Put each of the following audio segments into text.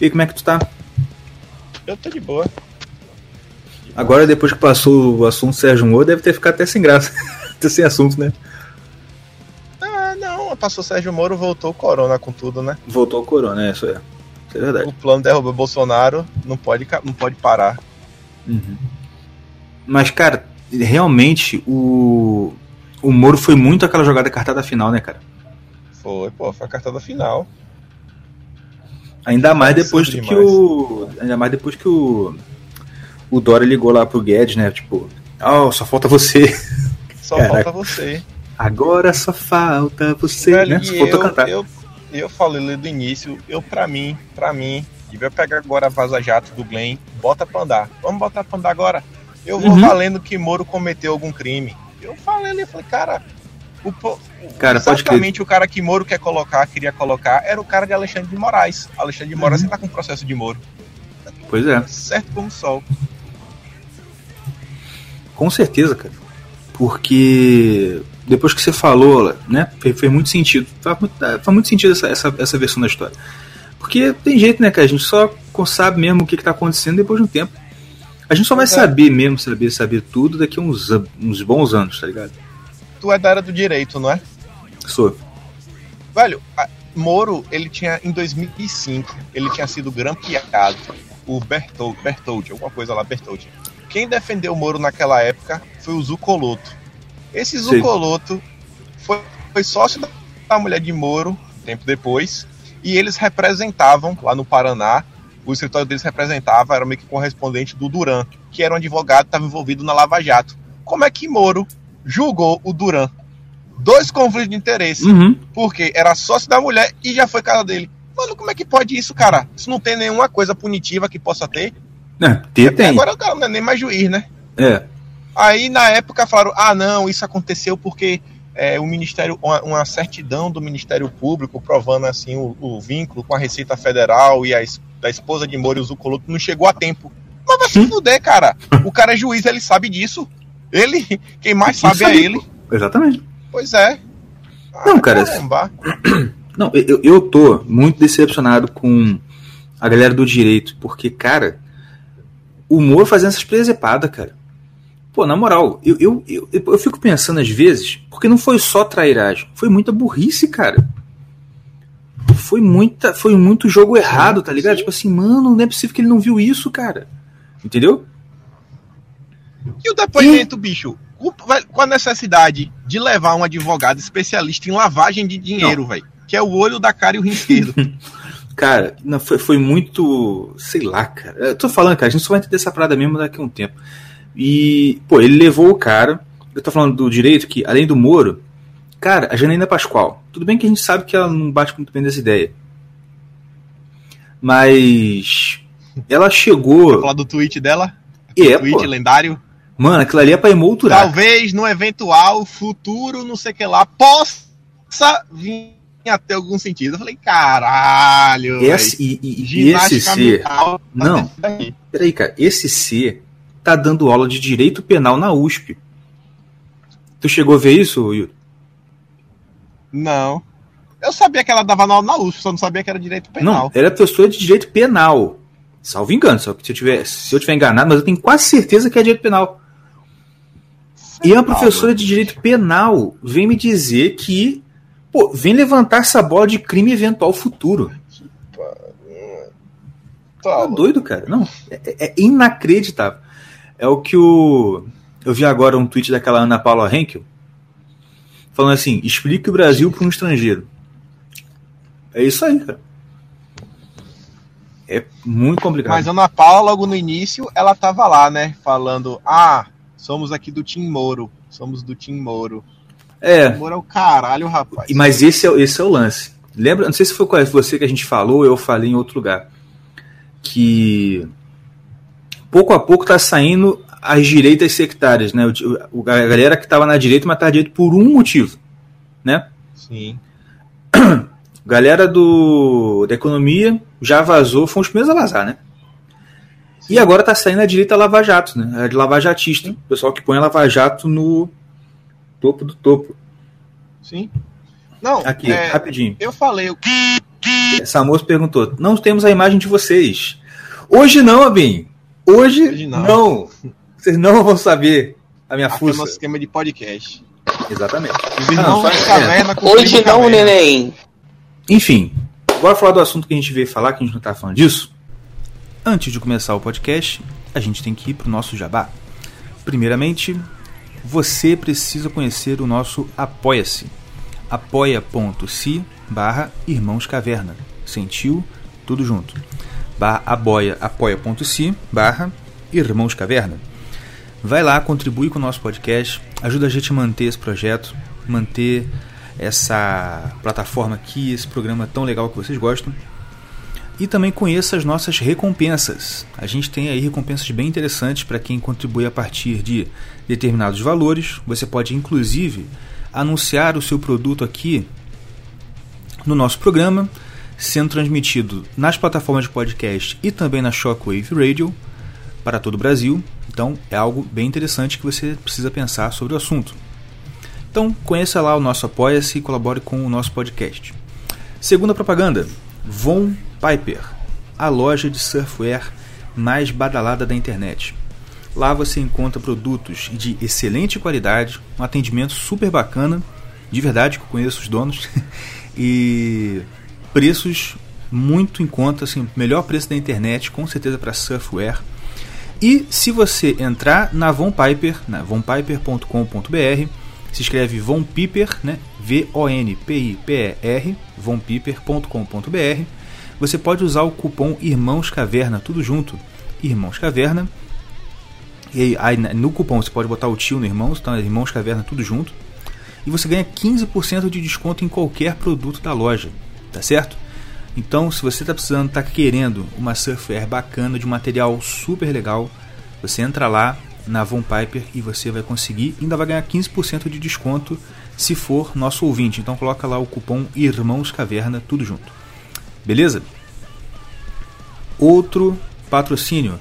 E como é que tu tá? Eu tô de boa. Agora, depois que passou o assunto Sérgio Moro, deve ter ficado até sem graça. até sem assunto, né? Ah, não, passou Sérgio Moro, voltou o Corona com tudo, né? Voltou o Corona, é, isso é. Isso é verdade. O plano derrubar Bolsonaro não pode, não pode parar. Uhum. Mas, cara, realmente o. O Moro foi muito aquela jogada cartada final, né, cara? Foi, pô, foi a cartada final. Ainda mais depois do que o. Ainda mais depois que o. O Dória ligou lá pro Guedes, né? Tipo, oh, só falta você. Só Caraca. falta você. Agora só falta você, Velho, né? Só falta eu, cantar. Eu, eu falei do início, eu pra mim, pra mim, devia pegar agora a Vaza Jato do Glenn, bota pra andar. Vamos botar pra andar agora. Eu vou uhum. valendo que Moro cometeu algum crime. Eu falei ali, falei, cara, o, cara, exatamente o cara que Moro quer colocar, queria colocar, era o cara de Alexandre de Moraes. Alexandre de Moraes uhum. tá com processo de Moro. Pois é. Certo como o sol. Com certeza, cara. Porque depois que você falou, né, fez, muito sentido. Faz muito, faz muito sentido essa, essa, essa versão da história. Porque tem jeito, né, cara? A gente só sabe mesmo o que, que tá acontecendo depois de um tempo. A gente só vai é. saber mesmo, saber, saber tudo daqui a uns, uns bons anos, tá ligado? Tu é da área do direito, não é? Sou. Velho, Moro, ele tinha, em 2005, ele tinha sido grampeado. O Bertold, Bertold, alguma coisa lá, Bertold. Quem defendeu o Moro naquela época foi o Zucoloto. Esse Zucoloto foi, foi sócio da mulher de Moro, tempo depois, e eles representavam, lá no Paraná, o escritório deles representava, era meio que correspondente do Duran, que era um advogado que estava envolvido na Lava Jato. Como é que Moro julgou o Duran? Dois conflitos de interesse. Uhum. Porque era sócio da mulher e já foi casa dele. Mano, como é que pode isso, cara? Isso não tem nenhuma coisa punitiva que possa ter. É, ter tem. Agora o cara não é nem mais juiz, né? É. Aí na época falaram: ah, não, isso aconteceu porque é, o Ministério, uma, uma, certidão do Ministério Público provando assim o, o, vínculo com a Receita Federal e a da esposa de Moro e o Zucoloto não chegou a tempo. Mas vai se fuder, cara. O cara é juiz, ele sabe disso. Ele, quem mais sabe é ele. Exatamente. Pois é. Não, ah, cara. Não, eu, eu tô muito decepcionado com a galera do direito, porque, cara, o Moro fazendo essas presepadas, cara. Pô, na moral, eu, eu, eu, eu, fico pensando às vezes, porque não foi só trairagem, foi muita burrice, cara. Foi muita, foi muito jogo errado, tá ligado? Sim. Tipo assim, mano, não é possível que ele não viu isso, cara. Entendeu? E o depoimento, e... bicho? Com a necessidade de levar um advogado especialista em lavagem de dinheiro, velho. Que é o olho da cara e o rim esquerdo. cara, não, foi, foi muito. Sei lá, cara. Eu tô falando, cara, a gente só vai entender essa parada mesmo daqui a um tempo. E, pô, ele levou o cara. Eu tô falando do direito que, além do Moro, cara, a Janaína Pascoal. Tudo bem que a gente sabe que ela não bate muito bem dessa ideia. Mas. Ela chegou. Falar do tweet dela? É, tweet pô. lendário? Mano, aquilo ali é pra emoldurar. Talvez no eventual futuro, não sei o que lá, possa vir a ter algum sentido. Eu falei, caralho. Esse, e, e, e esse C. Não, peraí, cara. Esse C tá dando aula de direito penal na USP. Tu chegou a ver isso, Yuri? Não. Eu sabia que ela dava aula na USP, só não sabia que era direito penal. Não, era professora de direito penal. Salvo engano, só que se eu tiver, se eu tiver enganado, mas eu tenho quase certeza que é direito penal. E uma professora de direito penal vem me dizer que, pô, vem levantar essa bola de crime eventual futuro. Tá doido, cara. Não, é, é, inacreditável. É o que o. Eu vi agora um tweet daquela Ana Paula Henkel falando assim: explique o Brasil para um estrangeiro. É isso aí, cara. É muito complicado. Mas Ana Paula, logo no início, ela tava lá, né? Falando: ah, somos aqui do Tim Moro. Somos do Tim Moro. É. O Moro é o caralho, rapaz. Mas esse é, esse é o lance. Lembra? Não sei se foi com você que a gente falou, eu falei em outro lugar. Que pouco a pouco tá saindo as direitas sectárias, né? O, a galera que estava na direita, mas tá na direita por um motivo, né? Sim. Galera do, da economia já vazou, foi os primeiros a vazar, né? E agora tá saindo a direita Lava Jato, né? A de Lava Jatista. O pessoal que põe a Lava Jato no topo do topo. Sim. Não, aqui, é, rapidinho. Eu falei o que Samoso perguntou: Não temos a imagem de vocês. Hoje não, Abim. Hoje, Hoje não. não. Vocês não vão saber a minha Aqui fuça. É o nosso esquema de podcast. Exatamente. Os irmãos ah, caverna é. Hoje não, neném. Enfim, bora falar do assunto que a gente veio falar, que a gente não tá falando disso. Antes de começar o podcast, a gente tem que ir pro nosso jabá. Primeiramente, você precisa conhecer o nosso Apoia-se. apoia.se barra Irmãos Caverna. Sentiu? Tudo junto. Barra apoia, apoia.se barra Irmãos Caverna. Vai lá, contribui com o nosso podcast, ajuda a gente a manter esse projeto, manter essa plataforma aqui, esse programa tão legal que vocês gostam. E também conheça as nossas recompensas. A gente tem aí recompensas bem interessantes para quem contribui a partir de determinados valores. Você pode inclusive anunciar o seu produto aqui no nosso programa, sendo transmitido nas plataformas de podcast e também na Shockwave Radio para todo o Brasil. Então é algo bem interessante que você precisa pensar sobre o assunto. Então conheça lá o nosso Apoia-se e colabore com o nosso podcast. Segunda propaganda: Von Piper, a loja de surfwear mais badalada da internet. Lá você encontra produtos de excelente qualidade, um atendimento super bacana, de verdade que eu conheço os donos, e preços muito em conta, assim, melhor preço da internet, com certeza para surfwear. E se você entrar na Von Piper, na vonpiper.com.br, se escreve Von Piper, né? V-O-N-P-I-P-E-R, vonpiper.com.br, você pode usar o cupom Irmãos Caverna, tudo junto, Irmãos Caverna. E aí, no cupom você pode botar o tio no Irmãos, então é Irmãos Caverna, tudo junto. E você ganha 15% de desconto em qualquer produto da loja, tá certo? Então, se você está precisando, está querendo uma surfwear bacana, de um material super legal, você entra lá na Von Piper e você vai conseguir, ainda vai ganhar 15% de desconto se for nosso ouvinte. Então coloca lá o cupom Irmãos Caverna, tudo junto. Beleza? Outro patrocínio,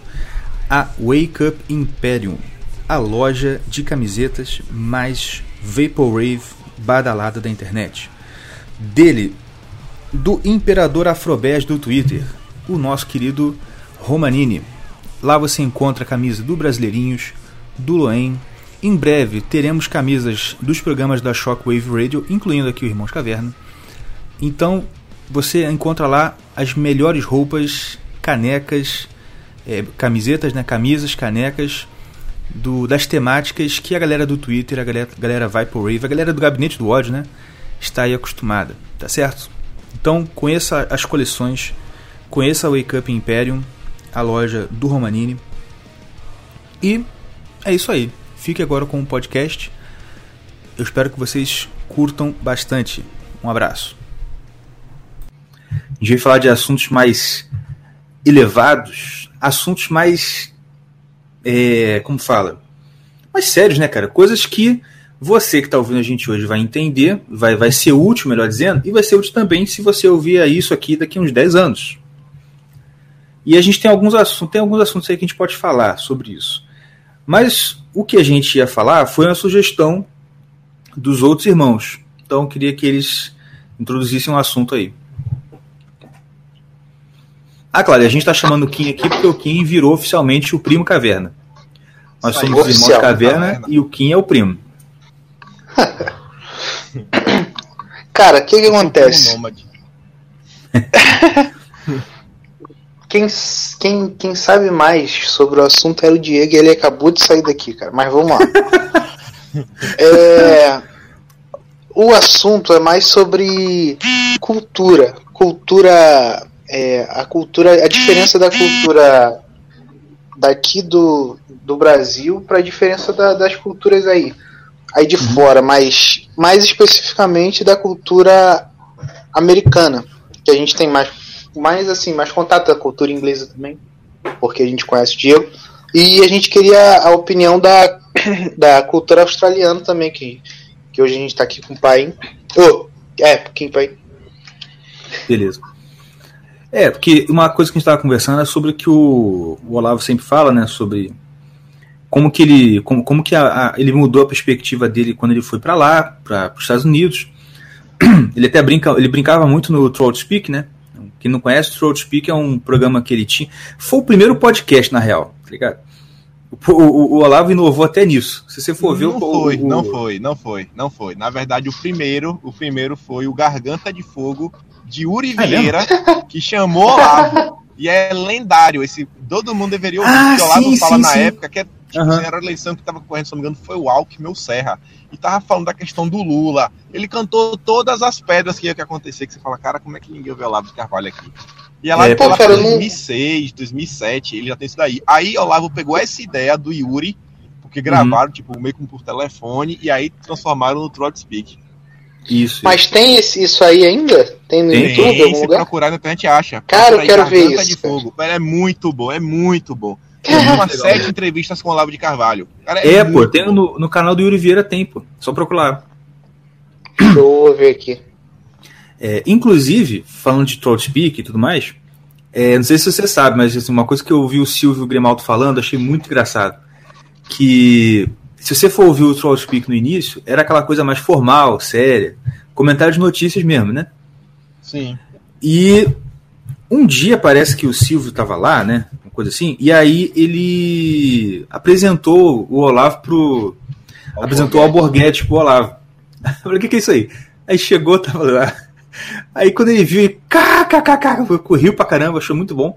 a Wake Up Imperium, a loja de camisetas mais vaporwave badalada da internet. Dele do Imperador Afrobés do Twitter, o nosso querido Romanini. Lá você encontra a camisa do Brasileirinhos, do Loen. Em breve teremos camisas dos programas da Shockwave Radio, incluindo aqui o Irmãos Caverna. Então você encontra lá as melhores roupas, canecas, é, camisetas, né, camisas, canecas do, das temáticas que a galera do Twitter, a galera, galera Vaporwave, a galera do Gabinete do Ódio, né, está aí acostumada, tá certo? Então conheça as coleções, conheça a Wake Up Imperium, a loja do Romanini. E é isso aí. Fique agora com o podcast. Eu espero que vocês curtam bastante. Um abraço. A gente vai falar de assuntos mais elevados, assuntos mais. É, como fala? Mais sérios, né, cara? Coisas que você que está ouvindo a gente hoje vai entender, vai, vai ser útil, melhor dizendo, e vai ser útil também se você ouvir isso aqui daqui a uns 10 anos. E a gente tem alguns assuntos, tem alguns assuntos aí que a gente pode falar sobre isso. Mas o que a gente ia falar foi uma sugestão dos outros irmãos. Então eu queria que eles introduzissem um assunto aí. Ah, claro, a gente está chamando o Kim aqui porque o Kim virou oficialmente o primo Caverna. Nós somos os irmãos Caverna e o Kim é o primo. Cara, o que, que acontece? quem, quem, quem sabe mais sobre o assunto era o Diego e ele acabou de sair daqui, cara. Mas vamos lá. é, o assunto é mais sobre cultura. Cultura. É, a cultura. A diferença da cultura daqui do, do Brasil para a diferença da, das culturas aí aí de uhum. fora, mas mais especificamente da cultura americana, que a gente tem mais, mais assim, mais contato da cultura inglesa também, porque a gente conhece o Diego. E a gente queria a opinião da, da cultura australiana também, que, que hoje a gente está aqui com o pai. Oh, é, Kim Pai. Beleza. É, porque uma coisa que a gente estava conversando é sobre o que o, o Olavo sempre fala, né? Sobre como que ele, como, como que a, a, ele mudou a perspectiva dele quando ele foi para lá, para os Estados Unidos. Ele até brinca, ele brincava muito no Troll Speak, né? Quem não conhece, o Throat Speak é um programa que ele tinha. Foi o primeiro podcast, na real, tá ligado? O, o, o Olavo inovou até nisso. Se você for ver não o, foi, não foi, não foi, não foi. Na verdade, o primeiro, o primeiro foi o Garganta de Fogo de Uri é Vieira, que chamou Olavo. e é lendário. Esse, todo mundo deveria ouvir, ah, o Olavo sim, fala sim, na sim. época que é, tipo, uhum. era a eleição que estava correndo, se não me engano, foi o Alckmin ou Serra. E tava falando da questão do Lula. Ele cantou todas as pedras que ia acontecer, que você fala, cara, como é que ninguém ouviu o Olavo de Carvalho aqui? E ela, é, pô, cara, 2006, 2007, ele já tem isso daí. Aí Olavo pegou essa ideia do Yuri, porque gravaram, uhum. tipo, meio como por telefone, e aí transformaram no Trot Speak. Isso. Mas isso. tem esse, isso aí ainda? Tem no tem, YouTube? Tem, se lugar? procurar na internet acha. Cara, eu quero ver isso. De fogo. É muito bom, é muito bom. Tem umas sete entrevistas com o Olavo de Carvalho. Cara, é, é pô, tem no, no canal do Yuri Vieira tem, pô. Só procurar. Deixa eu ver aqui. É, inclusive, falando de Troll Speak e tudo mais, é, não sei se você sabe, mas assim, uma coisa que eu ouvi o Silvio Grimaldo falando, achei muito engraçado. Que se você for ouvir o Troll Speak no início, era aquela coisa mais formal, séria, comentário de notícias mesmo, né? Sim. E um dia parece que o Silvio estava lá, né? Uma coisa assim, e aí ele apresentou o Olavo pro. apresentou o Alborguete pro Olavo. Eu falei, o que, que é isso aí? Aí chegou, tava lá. Aí quando ele viu, ele kkkk, correu pra caramba, achou muito bom.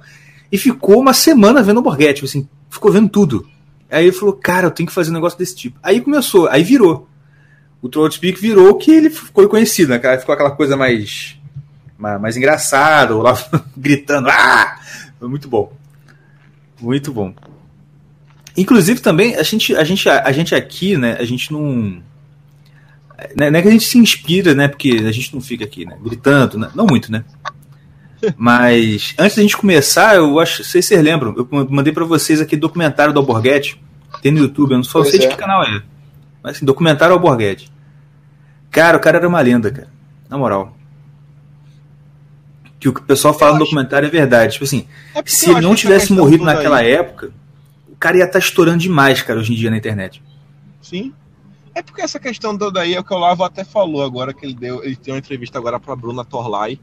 E ficou uma semana vendo o Borghetti, tipo assim, ficou vendo tudo. Aí ele falou, cara, eu tenho que fazer um negócio desse tipo. Aí começou, aí virou. O Speak virou que ele ficou conhecido, né? Ficou aquela coisa mais, mais, mais engraçada, lá gritando, ah! Foi muito bom. Muito bom. Inclusive também, a gente, a gente, a gente aqui, né, a gente não não é que a gente se inspira, né? Porque a gente não fica aqui, né? Gritando, né? não muito, né? Mas antes da gente começar, eu acho, sei se vocês lembram, eu mandei para vocês aqui documentário do Alborguete, tem no YouTube, eu não só sei é. de que canal é. Mas assim, documentário Alborguete. Cara, o cara era uma lenda, cara. Na moral. Que o que o pessoal fala eu no acho... documentário é verdade. Tipo assim, é se ele não tivesse morrido naquela aí. época, o cara ia estar tá estourando demais, cara, hoje em dia na internet. Sim. É porque essa questão toda aí é o que o Olavo até falou agora, que ele deu. Ele tem uma entrevista agora para Bruna Torlai.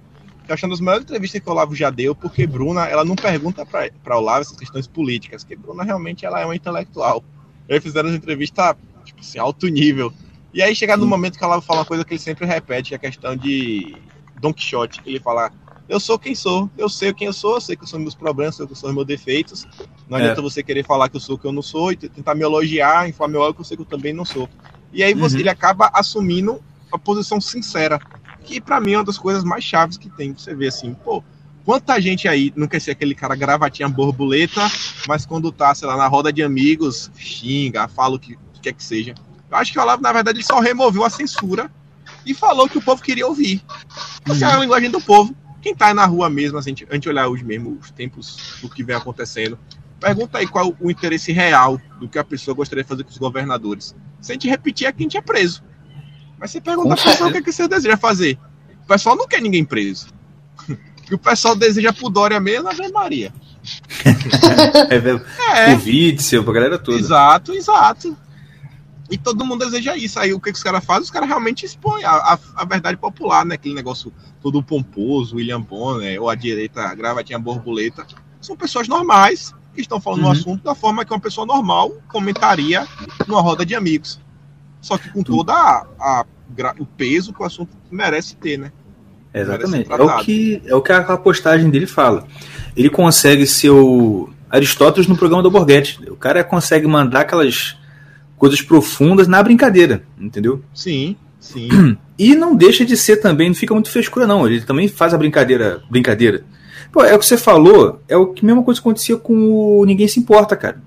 Que eu acho uma das melhores entrevistas que o Olavo já deu, porque Bruna, ela não pergunta para Olavo essas questões políticas, porque Bruna realmente ela é uma intelectual. Eles fizeram uma entrevista, tipo assim, alto nível. E aí chega no momento que o Olavo fala uma coisa que ele sempre repete, que é a questão de Don Quixote, que ele fala eu sou quem sou, eu sei quem eu sou, eu sei que eu sou meus problemas, eu sei que sou meus defeitos. Não adianta é. você querer falar que eu sou o que eu não sou e tentar me elogiar, informar meu que eu sei que eu também não sou. E aí você, uhum. ele acaba assumindo a posição sincera, que para mim é uma das coisas mais chaves que tem. Você vê assim, pô, quanta gente aí não quer ser aquele cara gravatinha borboleta, mas quando tá, sei lá, na roda de amigos, xinga, fala o que, que quer que seja. Eu acho que o Olavo, na verdade, ele só removeu a censura e falou que o povo queria ouvir. Essa uhum. é a linguagem do povo. Quem tá na rua mesmo, assim, a gente olhar hoje mesmo, os tempos do que vem acontecendo, pergunta aí qual o interesse real do que a pessoa gostaria de fazer com os governadores. Se a gente repetir, aqui a gente é preso. Mas você pergunta a pessoa o que, é que você deseja fazer. O pessoal não quer ninguém preso. O o pessoal deseja pro Dória mesmo, Ave Maria. é, o Witzel, pra galera toda. Exato, exato. E todo mundo deseja isso. Aí o que, que os caras fazem? Os caras realmente expõem a, a, a, verdade popular, né? Aquele negócio todo pomposo, William Bonner, ou a direita, gravatinha borboleta. São pessoas normais que estão falando uhum. um assunto da forma que uma pessoa normal comentaria numa roda de amigos. Só que com Tudo. toda a, a, o peso que o assunto merece ter, né? Exatamente. É o, que, é o que a postagem dele fala. Ele consegue ser o Aristóteles no programa do Borghetti. O cara consegue mandar aquelas coisas profundas na brincadeira, entendeu? Sim, sim. E não deixa de ser também, não fica muito frescura, não. Ele também faz a brincadeira. brincadeira. Pô, é o que você falou, é o que mesma coisa que acontecia com o Ninguém Se Importa, cara.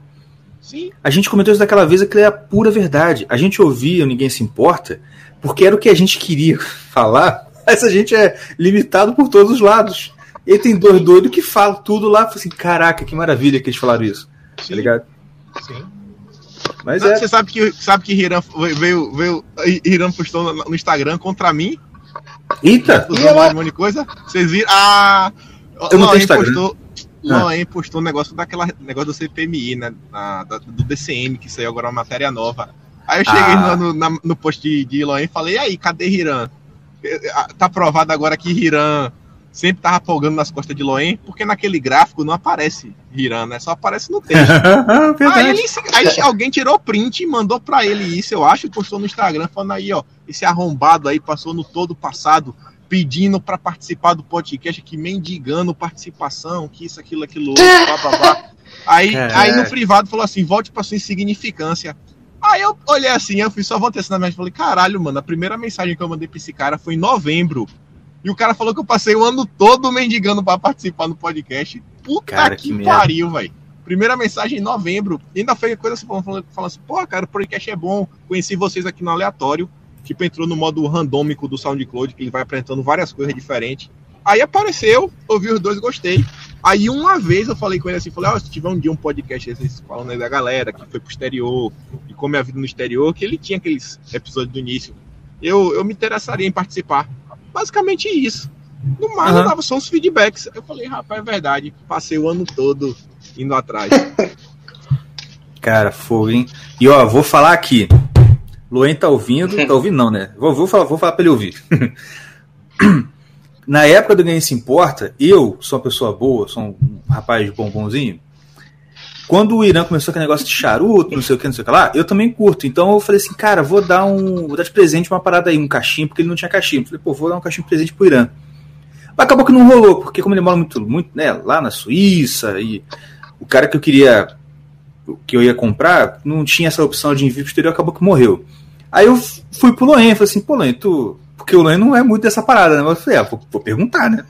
Sim. A gente comentou isso daquela vez, que é a pura verdade. A gente ouvia Ninguém Se Importa porque era o que a gente queria falar, mas a gente é limitado por todos os lados. E tem dois doidos que falam tudo lá, assim, caraca, que maravilha que eles falaram isso. Tá Sim. Tá ligado? Sim. Mas Não, é. Você sabe que, sabe que Hiram veio, veio, Hiram postou no Instagram contra mim? Eita! Um monte de coisa. Vocês viram? Ah! Eu não tenho Instagram. Postou, ah. postou um negócio daquela negócio do CPMI, né? Na, da, do DCM, que saiu agora uma matéria nova. Aí eu cheguei ah. no, no, no, post de, de Loen e falei, e aí, cadê Hiram? Eh, ah, tá provado agora que Hiram sempre tava folgando nas costas de Loen, porque naquele gráfico não aparece Hiran, né? Só aparece no texto. aí, ele, aí, alguém tirou print e mandou pra ele isso, eu acho, e postou no Instagram, falando aí, ó, esse arrombado aí passou no todo passado pedindo para participar do podcast aqui, mendigando participação, que isso, aquilo, aquilo outro, blá, blá, blá. Aí, aí no privado falou assim, volte pra sua insignificância. Aí eu olhei assim, eu fui só voltei assim na minha e falei, caralho, mano, a primeira mensagem que eu mandei pra esse cara foi em novembro. E o cara falou que eu passei o ano todo mendigando para participar do podcast. Puta cara, que, que pariu, velho. Primeira mensagem em novembro. E ainda foi coisa assim, falando, falando assim, pô, cara, o podcast é bom. Conheci vocês aqui no aleatório. Tipo, entrou no modo randômico do SoundCloud, que ele vai apresentando várias coisas diferentes. Aí apareceu, ouvi os dois, gostei. Aí uma vez eu falei com ele assim, falei, ó, oh, se tiver um dia um podcast assim, falando aí da galera que foi pro exterior e como é a vida no exterior, que ele tinha aqueles episódios do início, eu, eu me interessaria em participar. Basicamente isso. No mais, uhum. eu dava só uns feedbacks. Eu falei, rapaz, é verdade. Passei o ano todo indo atrás. Cara, fogo, hein? E ó, vou falar aqui. Luen tá ouvindo, tá ouvindo não, né? Vou, vou, falar, vou falar pra ele ouvir. Na época do Ninguém Se Importa, eu sou uma pessoa boa, sou um rapaz de bombonzinho. Quando o Irã começou com aquele negócio de charuto, não sei o que, não sei o que lá, eu também curto. Então eu falei assim, cara, vou dar um. Vou dar de presente uma parada aí, um cachimbo, porque ele não tinha cachimbo. falei, pô, vou dar um cachimbo de presente pro Irã. Mas acabou que não rolou, porque como ele mora muito, muito, né, lá na Suíça, e o cara que eu queria. que eu ia comprar, não tinha essa opção de envio exterior, acabou que morreu. Aí eu fui pro Loen, falei assim, pô, Loen, tu. Porque o Loen não é muito dessa parada, né? Mas eu falei, ah, vou, vou perguntar, né?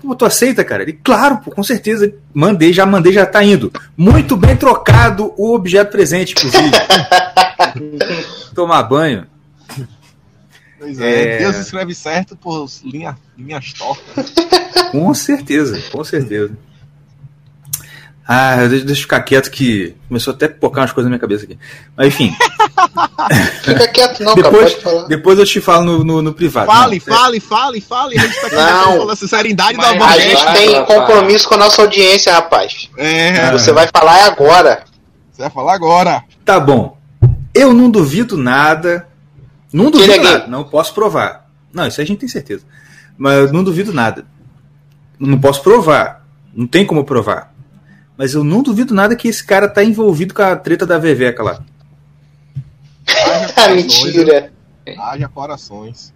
Pô, tu aceita, cara? Ele, claro, pô, com certeza. Mandei, já mandei, já tá indo. Muito bem trocado o objeto presente, inclusive. Tomar banho. Pois é, é, Deus escreve certo por linha, linhas tortas. Com certeza, com certeza. Ah, deixa, deixa eu ficar quieto que começou até a pocar umas coisas na minha cabeça aqui. Mas enfim. Fica quieto, não, depois, cara, falar. Depois eu te falo no, no, no privado. Fale, não, fale, fale, fale. A gente tá aqui não, falando a sinceridade da A gente tem compromisso com a nossa audiência, rapaz. É. Você vai falar agora. Você vai falar agora. Tá bom. Eu não duvido nada. Não duvido nada. Não posso provar. Não, isso a gente tem certeza. Mas eu não duvido nada. Não posso provar. Não tem como provar. Mas eu não duvido nada que esse cara tá envolvido com a treta da Veveca lá. Haja Mentira. Haja corações.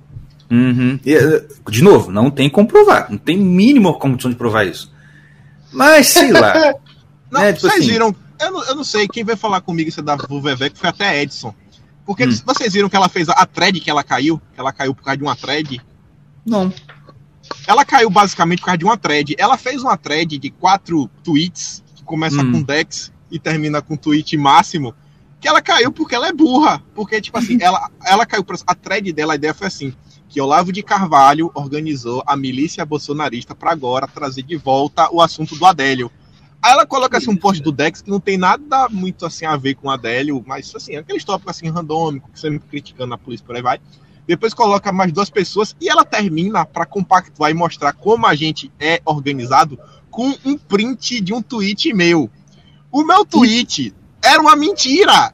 Uhum. E, eh, de novo, não tem como provar. Não tem mínima condição de provar isso. Mas sei lá. não, né, tipo vocês assim, viram. Eu não, eu não, sei, quem veio falar comigo isso da Veveca foi até Edson. Porque hum. vocês viram que ela fez a, a thread que ela caiu? Que ela caiu por causa de uma thread? Não. Ela caiu basicamente por causa de uma thread. Ela fez uma thread de quatro tweets começa hum. com Dex e termina com tweet máximo, que ela caiu porque ela é burra. Porque, tipo assim, ela, ela caiu. Pra, a thread dela, a ideia foi assim: que Olavo de Carvalho organizou a milícia bolsonarista para agora trazer de volta o assunto do Adélio. Aí ela coloca assim um post do Dex que não tem nada muito assim a ver com o Adélio, mas assim, aqueles tópicos assim randômico, que sempre criticando a polícia por aí vai. Depois coloca mais duas pessoas e ela termina para compactuar e mostrar como a gente é organizado com um print de um tweet meu. O meu tweet era uma mentira.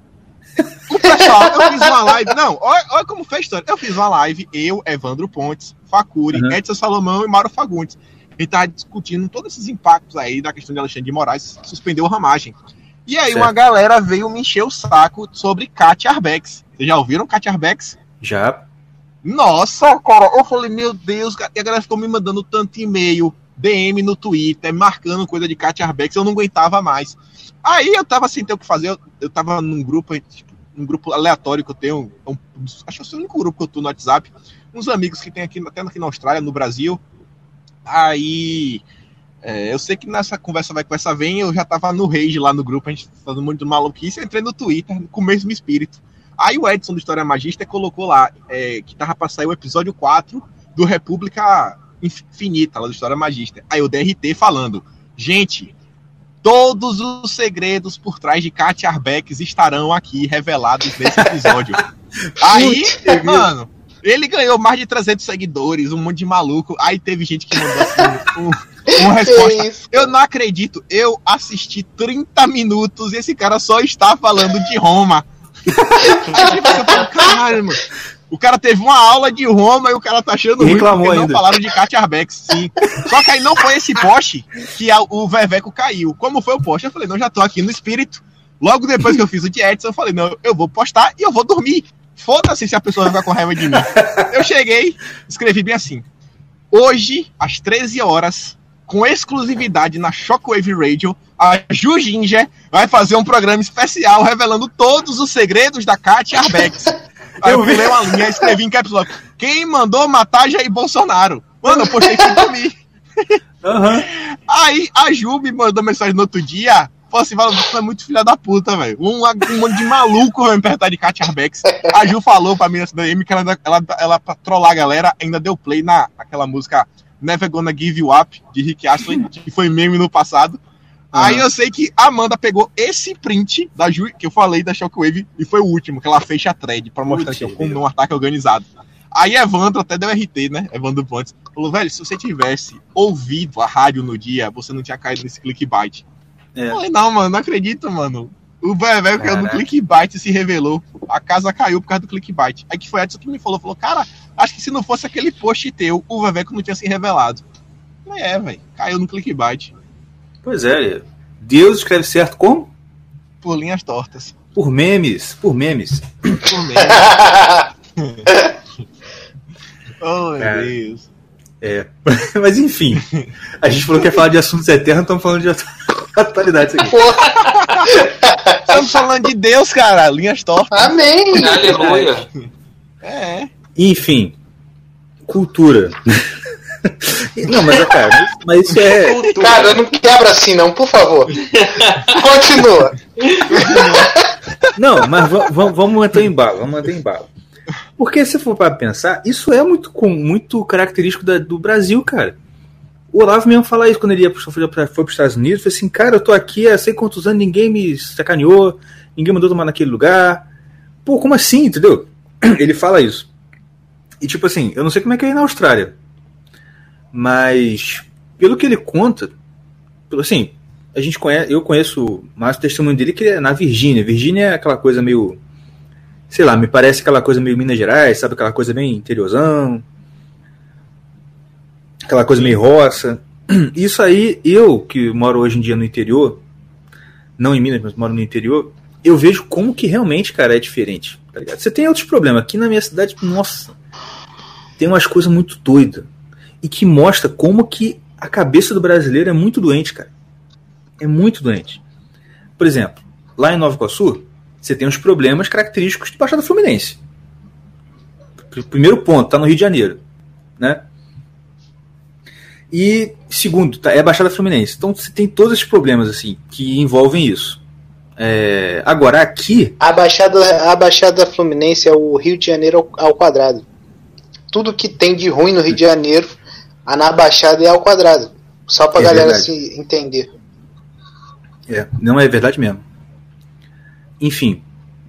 O pessoal, eu fiz uma live. Não, olha, olha como foi a história. Eu fiz uma live, eu, Evandro Pontes, Facuri, uhum. Edson Salomão e Mauro Fagundes. A gente tava discutindo todos esses impactos aí da questão de Alexandre de Moraes, suspendeu a ramagem. E aí certo. uma galera veio me encher o saco sobre Katia Arbex. Vocês já ouviram Katia Arbex? Já. Nossa, cara, eu falei, meu Deus, e a galera ficou me mandando tanto e-mail, DM no Twitter, marcando coisa de Katia Arbex, eu não aguentava mais. Aí eu tava sem ter o que fazer, eu, eu tava num grupo, tipo, um grupo aleatório que eu tenho, um, acho que é o único grupo que eu tô no WhatsApp, uns amigos que tem aqui, até aqui na Austrália, no Brasil. Aí é, eu sei que nessa conversa vai com essa vem, eu já tava no rage lá no grupo, a gente fazendo muito maluquice, entrei no Twitter com o mesmo espírito. Aí o Edson do História Magista colocou lá é, que tava pra sair o episódio 4 do República infinita lá do História Magista. Aí o DRT falando, gente, todos os segredos por trás de Katia Arbex estarão aqui revelados nesse episódio. Aí, mano, ele ganhou mais de 300 seguidores, um monte de maluco. Aí teve gente que mandou assim, um, uma resposta. Eu não acredito, eu assisti 30 minutos e esse cara só está falando de Roma. Aí caralho, mano. O cara teve uma aula de Roma e o cara tá achando ruim reclamou ainda. não falaram de Katia Arbex, sim. Só que aí não foi esse poste que a, o Veveco caiu. Como foi o poste? Eu falei, não, já tô aqui no espírito. Logo depois que eu fiz o de Edson, eu falei, não, eu vou postar e eu vou dormir. Foda-se se a pessoa vai ficar com raiva de mim. Eu cheguei, escrevi bem assim. Hoje, às 13 horas, com exclusividade na Shockwave Radio, a Ju Ginger vai fazer um programa especial revelando todos os segredos da Katia Arbex. Aí eu, vi uma linha, escrevi em caps lock. Quem mandou matar Jair Bolsonaro? Mano, eu postei que dormir. Uhum. Aí a Ju me mandou mensagem no outro dia. Falou assim: você é muito filha da puta, velho. Um, um monte de maluco vai me perguntar de Katia Arbex. A Ju falou pra mim nessa DM que ela, ela, ela, pra trollar a galera, ainda deu play na, naquela música Never Gonna Give You Up, de Rick Astley, que foi meme no passado. Aí eu sei que a Amanda pegou esse print da Ju, que eu falei da Shockwave e foi o último, que ela fez a thread pra mostrar que eu como um ataque organizado. Aí Evandro até deu RT, né? Evandro Pontes. Falou, velho, se você tivesse ouvido a rádio no dia, você não tinha caído nesse clickbait. É. Eu falei, não, mano, não acredito, mano. O velho caiu no clickbait e se revelou. A casa caiu por causa do clickbait. Aí que foi Edson que me falou, falou, cara, acho que se não fosse aquele post teu, o Veveco não tinha se revelado. Falei, é, velho, caiu no clickbait. Pois é, Deus escreve certo como? Por linhas tortas. Por memes, por memes. Por memes. oh, meu Cara, Deus. É, mas enfim, a gente falou que ia falar de assuntos eternos, estamos falando de atualidade estamos falando de Deus, cara, linhas tortas. Amém! Aleluia! É. Enfim, cultura. Não, mas, cara, mas isso é. Cara, não quebra assim, não, por favor. Continua. Não, mas vamos manter em embalo, vamos manter em embalo. Porque se for para pensar, isso é muito, muito característico da, do Brasil, cara. O Olavo mesmo fala isso quando ele ia pro, foi para os Estados Unidos. Falei assim, cara, eu tô aqui há sei quantos anos, ninguém me sacaneou, ninguém mandou tomar naquele lugar. Pô, como assim, entendeu? Ele fala isso. E tipo assim, eu não sei como é que é na Austrália. Mas, pelo que ele conta, assim, a gente conhece, eu conheço mais o testemunho dele que é na Virgínia. Virgínia é aquela coisa meio, sei lá, me parece aquela coisa meio Minas Gerais, sabe? Aquela coisa bem interiorzão, aquela coisa meio roça. Isso aí, eu que moro hoje em dia no interior, não em Minas, mas moro no interior, eu vejo como que realmente, cara, é diferente. Tá Você tem outros problemas. Aqui na minha cidade, nossa, tem umas coisas muito doidas e que mostra como que a cabeça do brasileiro é muito doente, cara. É muito doente. Por exemplo, lá em Nova Iguaçu, você tem os problemas característicos de Baixada Fluminense. Primeiro ponto, tá no Rio de Janeiro, né? E segundo, tá, é Baixada Fluminense. Então você tem todos esses problemas assim que envolvem isso. É, agora aqui. A Baixada, a Baixada Fluminense é o Rio de Janeiro ao, ao quadrado. Tudo que tem de ruim no Rio de Janeiro a na Baixada é ao quadrado. Só pra é galera verdade. se entender. É, não é verdade mesmo. Enfim.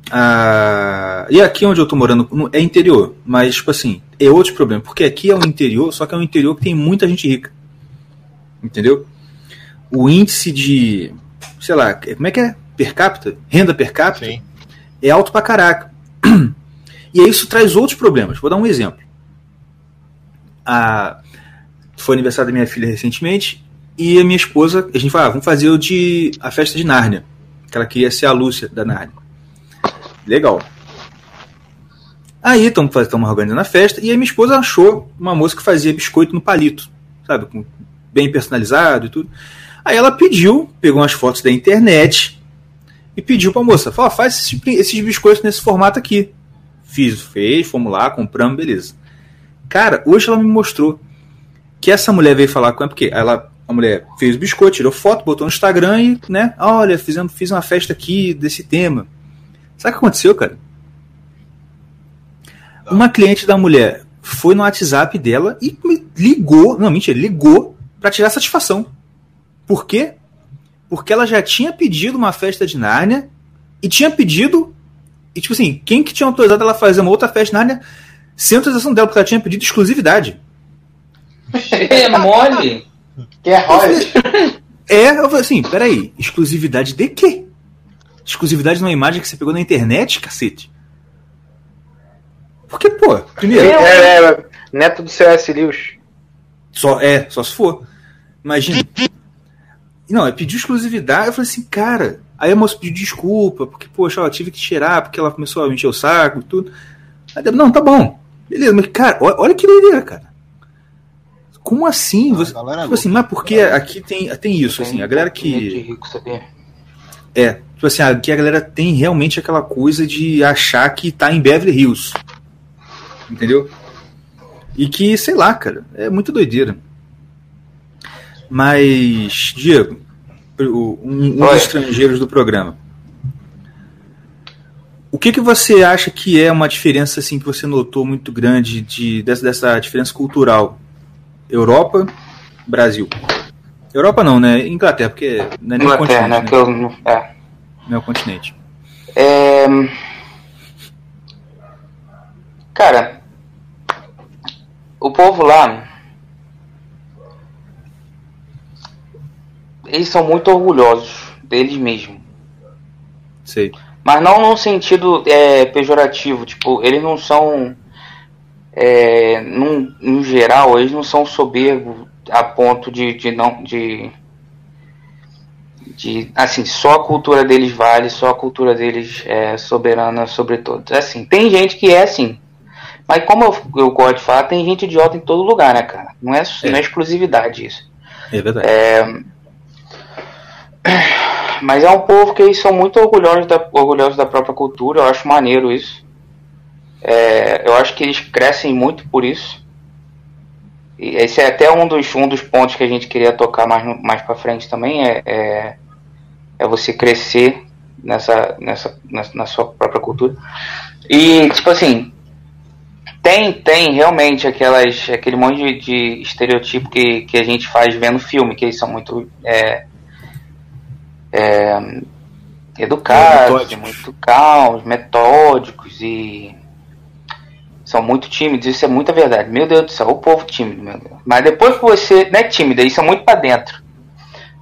A... E aqui onde eu tô morando é interior, mas, tipo assim, é outro problema. Porque aqui é um interior, só que é um interior que tem muita gente rica. Entendeu? O índice de. Sei lá, como é que é? Per capita? Renda per capita? Sim. É alto pra caraca. E aí isso traz outros problemas. Vou dar um exemplo. A, foi aniversário da minha filha recentemente, e a minha esposa, a gente falou, ah, vamos fazer o de a festa de Nárnia, que ela queria ser a Lúcia da Nárnia. Legal. Aí estamos organizando a festa, e a minha esposa achou uma moça que fazia biscoito no palito, sabe, com, bem personalizado e tudo. Aí ela pediu, pegou umas fotos da internet e pediu para a moça, falou, faz esses, esses biscoitos nesse formato aqui. Fiz, fez, fomos lá, compramos, beleza. Cara, hoje ela me mostrou que essa mulher veio falar com ela, porque ela, a mulher fez o biscoito, tirou foto, botou no Instagram e, né, olha, fizemos, fiz uma festa aqui desse tema. Sabe o que aconteceu, cara? Uma cliente da mulher foi no WhatsApp dela e ligou, não, mentira, ligou para tirar satisfação. Por quê? Porque ela já tinha pedido uma festa de Nárnia e tinha pedido. E tipo assim, quem que tinha autorizado ela fazer uma outra festa de Nárnia sem autorização dela, porque ela tinha pedido exclusividade. É mole. Que é royalty. É, eu falei assim, peraí, exclusividade de quê? Exclusividade numa imagem que você pegou na internet, cacete? Porque, pô, primeiro. É, é, neto do C.S. Lewis. Só, é, só se for. Imagina. Não, é pedir exclusividade. Eu falei assim, cara. Aí a moça pediu desculpa, porque, poxa, eu tive que tirar, porque ela começou a encher o saco e tudo. Aí, não, tá bom. Beleza, mas, cara, olha que doideira, cara. Como assim? Você, tipo assim, mas porque aqui tem, tem isso, assim, a galera que. É, tipo assim, aqui a galera tem realmente aquela coisa de achar que tá em Beverly Hills. Entendeu? E que, sei lá, cara, é muito doideira. Mas, Diego, um, um dos estrangeiros do programa. O que, que você acha que é uma diferença assim que você notou muito grande de, dessa, dessa diferença cultural? Europa, Brasil. Europa não, né? Inglaterra, porque não é nem Inglaterra, né? né? Que eu, é. Não é o continente. É... Cara, o povo lá. Eles são muito orgulhosos deles mesmos. Sei. Mas não num sentido é, pejorativo. Tipo, eles não são. É, num, no geral, eles não são soberbos a ponto de, de não. De, de assim só a cultura deles vale só a cultura deles é soberana sobre todos assim tem gente que é assim mas como eu, eu gosto de falar, tem gente idiota em todo lugar, né, cara? Não é, é. Não é exclusividade isso. É verdade. É... Mas é um povo que eles são muito orgulhosos da, orgulhosos da própria cultura, eu acho maneiro isso. É, eu acho que eles crescem muito por isso. E esse é até um dos, um dos pontos que a gente queria tocar mais, mais pra frente também, é, é, é você crescer nessa, nessa, na, na sua própria cultura. E, tipo assim, tem, tem realmente aquelas, aquele monte de, de estereotipo que, que a gente faz vendo filme, que eles são muito é, é, educados, muito calmos, metódicos e são muito tímidos, isso é muita verdade. Meu Deus do céu, o povo tímido, meu Deus. Mas depois que você. Não é tímido, isso é muito para dentro.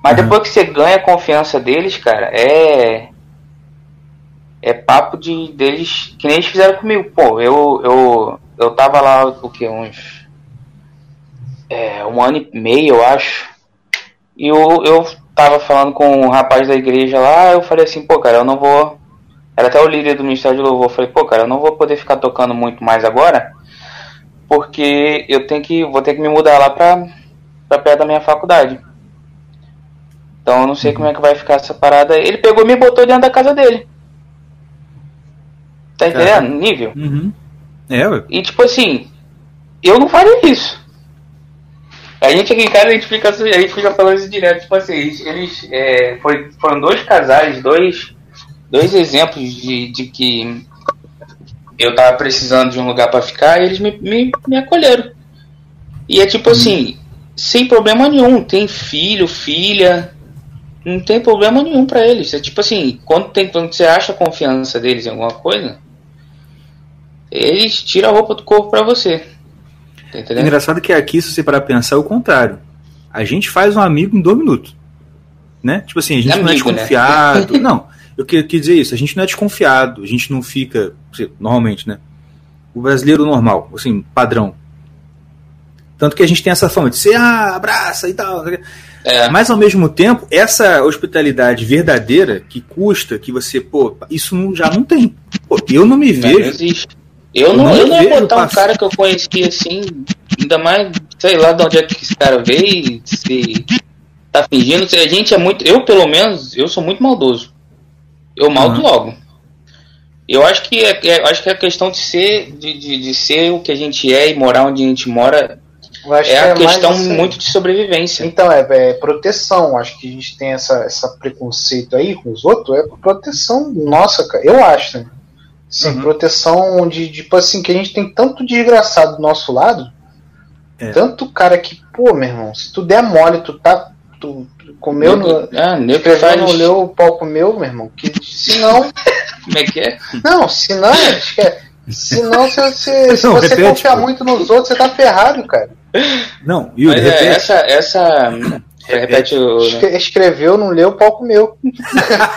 Mas uhum. depois que você ganha a confiança deles, cara, é. É papo de deles. Que nem eles fizeram comigo. Pô, eu, eu, eu tava lá, o que, uns. É, um ano e meio, eu acho. E eu, eu tava falando com um rapaz da igreja lá, eu falei assim, pô, cara, eu não vou. Era até o líder do Ministério de Louvor. Eu falei, pô, cara, eu não vou poder ficar tocando muito mais agora, porque eu tenho que. vou ter que me mudar lá pra, pra perto da minha faculdade. Então eu não sei como é que vai ficar essa parada. Ele pegou e me botou dentro da casa dele. Tá entendendo? Cara. Nível. Uhum. É, ué. E tipo assim, eu não faria isso. A gente aqui em casa a gente fica, a gente fica falando isso direto, tipo assim, eles é, foi, foram dois casais, dois, dois exemplos de, de que eu tava precisando de um lugar para ficar e eles me, me, me acolheram. E é tipo assim, sem problema nenhum, tem filho, filha, não tem problema nenhum para eles. É tipo assim, quando, tem, quando você acha a confiança deles em alguma coisa, eles tiram a roupa do corpo para você. Tá Engraçado que aqui, se você parar pensar, é o contrário. A gente faz um amigo em dois minutos. Né? Tipo assim, a gente é não é amigo, é desconfiado. Né? não, eu queria dizer isso, a gente não é desconfiado, a gente não fica. Normalmente, né? O brasileiro normal, assim, padrão. Tanto que a gente tem essa fama de ser, ah, abraça e tal. É. Mas ao mesmo tempo, essa hospitalidade verdadeira que custa, que você, pô, isso não, já não tem. Pô, eu não me vejo. Não existe eu não, não eu não ia botar um cara que eu conheci assim, ainda mais, sei lá de onde é que esse cara veio, se tá fingindo. A gente é muito. Eu, pelo menos, eu sou muito maldoso. Eu maldo uhum. logo. Eu acho que é, é, acho que a questão de ser, de, de, de, ser o que a gente é e morar onde a gente mora é a é questão assim. muito de sobrevivência. Então, é, é, proteção. Acho que a gente tem essa, essa preconceito aí com os outros, é proteção nossa, cara. Eu acho, né? Sim, uhum. proteção de, tipo assim, que a gente tem tanto desgraçado do nosso lado. É. Tanto cara que, pô, meu irmão, se tu der mole, tu tá. Tu, comeu no. Ah, escreveu faz... no leu o pau comeu, meu irmão. Que se não. Como é que é? Não, se não, acho que é. Se não, se, se, se não, você repete, confiar pô. muito nos outros, você tá ferrado, cara. Não, Yuri, Mas, é, essa. essa... Repete o. Escreveu, não leu, o pau comeu.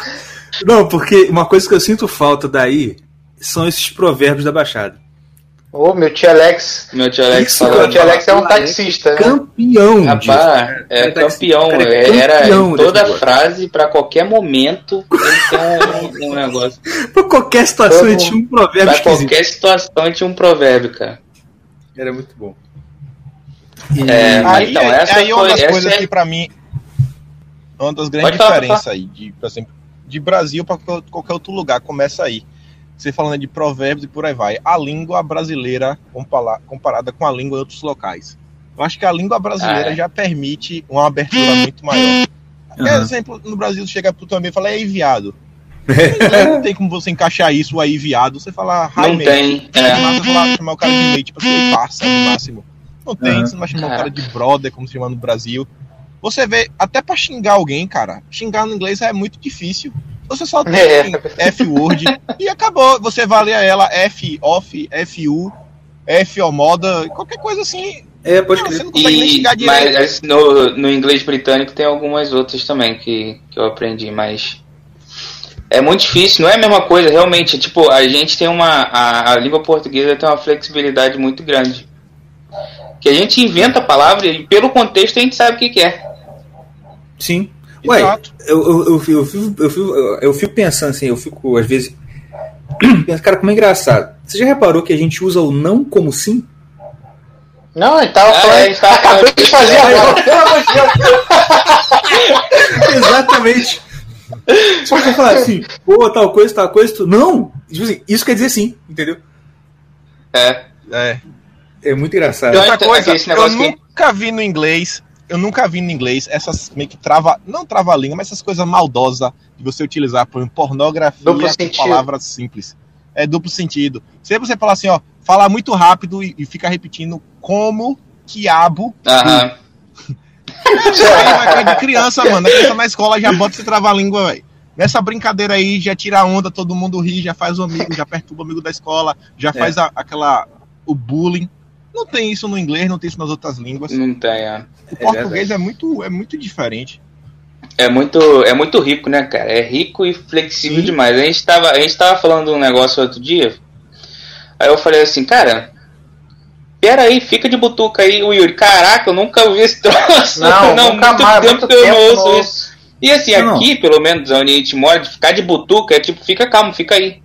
não, porque uma coisa que eu sinto falta daí são esses provérbios da Baixada. Ô, oh, meu tio Alex. Meu tio Alex, Isso, meu tio Alex é um taxista. É campeão. Rapaz, é, é campeão. Cara, é Era campeão toda frase, pra qualquer momento, ele tem um, um negócio. pra qualquer situação, ele tinha um provérbio. Pra esquisito. qualquer situação, tinha um provérbio, cara. Era muito bom. E... É, aí, então, essa aí, uma das coisas é... que pra mim. Uma das grandes diferenças aí, de, por exemplo, de Brasil para qualquer outro lugar, começa aí você falando de provérbios e por aí vai. A língua brasileira comparada com a língua de outros locais. Eu acho que a língua brasileira ah, é. já permite uma abertura muito maior. Uhum. exemplo, no Brasil chega pro também e fala, é viado. não tem como você encaixar isso aí, viado. Você fala, Não tem. É. Você vai chamar o cara de mate, tipo assim, parça no máximo. Não tem, uhum. você não vai chamar o cara de brother, como se chama no Brasil. Você vê, até pra xingar alguém, cara, xingar no inglês é muito difícil. Você só tem é. F-word e acabou. Você valia ela F, off, F-U, F, moda, qualquer coisa assim. É, pode não, Você não consegue e, nem. Mas no, no inglês britânico tem algumas outras também que, que eu aprendi, mas é muito difícil, não é a mesma coisa, realmente. Tipo, a gente tem uma. A, a língua portuguesa tem uma flexibilidade muito grande. Que a gente inventa a palavra e pelo contexto a gente sabe o que, que é. Sim. Ué, eu, eu, eu, eu, fico, eu, fico, eu fico pensando assim, eu fico às vezes. Penso, cara, como é engraçado. Você já reparou que a gente usa o não como sim? Não, ele tava ah, falando. É, tava acabei de fazer agora. Exatamente. Se você falar assim, pô, tal coisa, tal coisa, tu... não. Tipo assim, isso quer dizer sim, entendeu? É. É. É muito engraçado. Outra coisa, eu nunca vi no inglês eu nunca vi no inglês essas meio que trava, não trava a língua, mas essas coisas maldosas de você utilizar por pornografia com palavras simples. É duplo sentido. Se você falar assim, ó, falar muito rápido e, e fica repetindo como quiabo. Aham. Isso aí vai de criança, mano. A criança na escola já bota você travar a língua, velho. Nessa brincadeira aí, já tira onda, todo mundo ri, já faz o amigo, já perturba o amigo da escola, já é. faz a, aquela. o bullying. Não tem isso no inglês, não tem isso nas outras línguas. Não tem, é. O português é, muito, é muito diferente. É muito, é muito rico, né, cara? É rico e flexível Sim. demais. A gente, tava, a gente tava falando um negócio outro dia. Aí eu falei assim, cara, Pera aí, fica de butuca aí, o Yuri. Caraca, eu nunca ouvi esse troço. Não, não muito mais, tempo muito que eu tempo não ouço isso. E assim, não. aqui, pelo menos onde a gente mora, ficar de butuca é tipo, fica calmo, fica aí.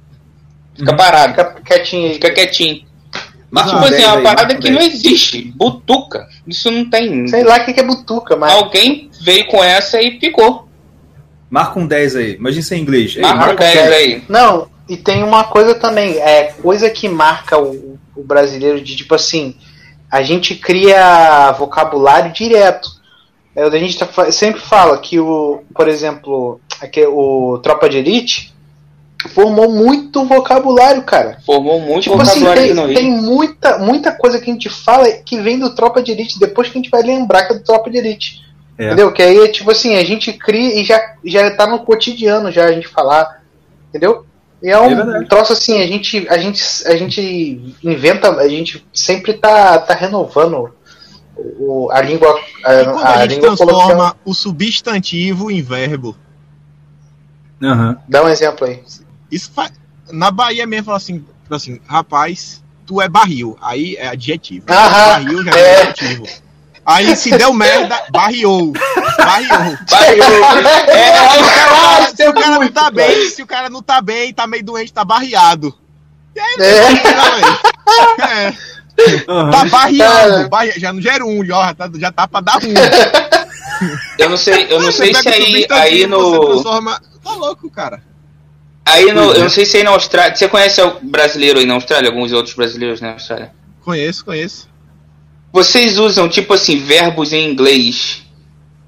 Fica uhum. parado. Fica quietinho aí. Fica quietinho. Mas, tipo assim, é uma parada que não existe. Butuca. Isso não tem. Sei lá o que é butuca, mas. Alguém veio com essa e ficou. Marca um 10 aí. Imagina isso em inglês. Marca, marca um 10, 10 aí. Não, e tem uma coisa também. É coisa que marca o, o brasileiro de tipo assim. A gente cria vocabulário direto. É, a gente tá, sempre fala que o, por exemplo, aqui, o Tropa de Elite formou muito vocabulário, cara. Formou muito tipo assim, vocabulário assim, tem, tem muita, muita coisa que a gente fala que vem do Tropa de Elite, depois que a gente vai lembrar que é do Tropa de Elite. É. Entendeu? Que aí, tipo assim, a gente cria e já, já tá no cotidiano já a gente falar. Entendeu? E é um é troço assim, a gente, a gente, a gente inventa, a gente sempre tá, tá renovando o, a língua. A, e a, a gente língua transforma o substantivo em verbo. Uhum. Dá um exemplo aí. Isso faz... Na Bahia mesmo, fala assim, assim, rapaz, tu é barril. Aí é adjetivo. barril já é, é adjetivo. Aí se deu merda, barriou. Barriou. Barriou. É, se o cara, se o cara não tá bem, se o cara não tá bem, tá meio doente, tá barriado. E aí, é. é. Uhum. Tá barriando. Barri... Já não gera um, já tá, já tá pra dar um. Eu não sei, eu não sei se aí, aí no. Transforma... Tá louco, cara. Aí no, eu não sei se aí na Austrália. Você conhece o brasileiro aí na Austrália? Alguns outros brasileiros na Austrália? Conheço, conheço. Vocês usam, tipo assim, verbos em inglês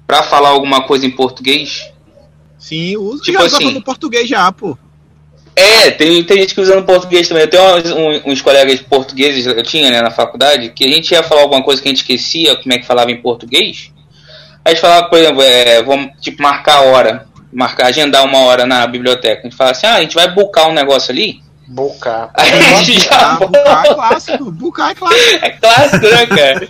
para falar alguma coisa em português? Sim, uso. Tipo já assim, no português já, pô. É, tem, tem gente que usa no português também. Eu tenho uns, uns colegas portugueses, eu tinha né, na faculdade, que a gente ia falar alguma coisa que a gente esquecia, como é que falava em português. Aí a gente falava, por exemplo, é, vamos tipo marcar a hora marcar, agendar uma hora na biblioteca. A gente fala assim, ah, a gente vai buscar um negócio ali. Bucar. a gente já ah, bucar é clássico. Bucar é clássico. É clássico, né, cara?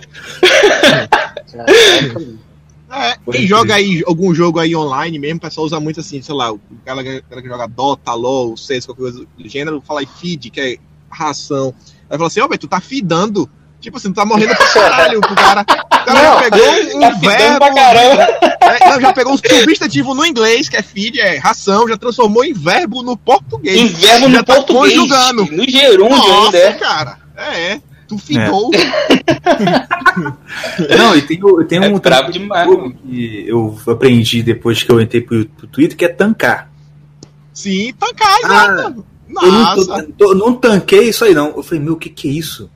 É, quem joga aí algum jogo aí online mesmo, o pessoal usa muito assim, sei lá, o cara, que joga Dota, LOL, CS, qualquer coisa do gênero, fala aí feed, que é ração. Aí falou assim, ó, oh, tu tá fidando. Tipo assim, tu tá morrendo pra caralho pro cara. O cara não, já pegou um tá verbo. É, não, já pegou um substantivo no inglês, que é feed, é ração, já transformou em verbo no português. Em verbo já no tá português. Conjugando. No gerúndio Nossa, ainda. É. cara. É, é. Tu fidou. É. não, e tem, tem um é demais, que eu aprendi depois que eu entrei pro, pro Twitter, que é tancar. Sim, tancar, exato. Ah, eu não, tô, tô, não tanquei isso aí, não. Eu falei, meu, o que, que é isso?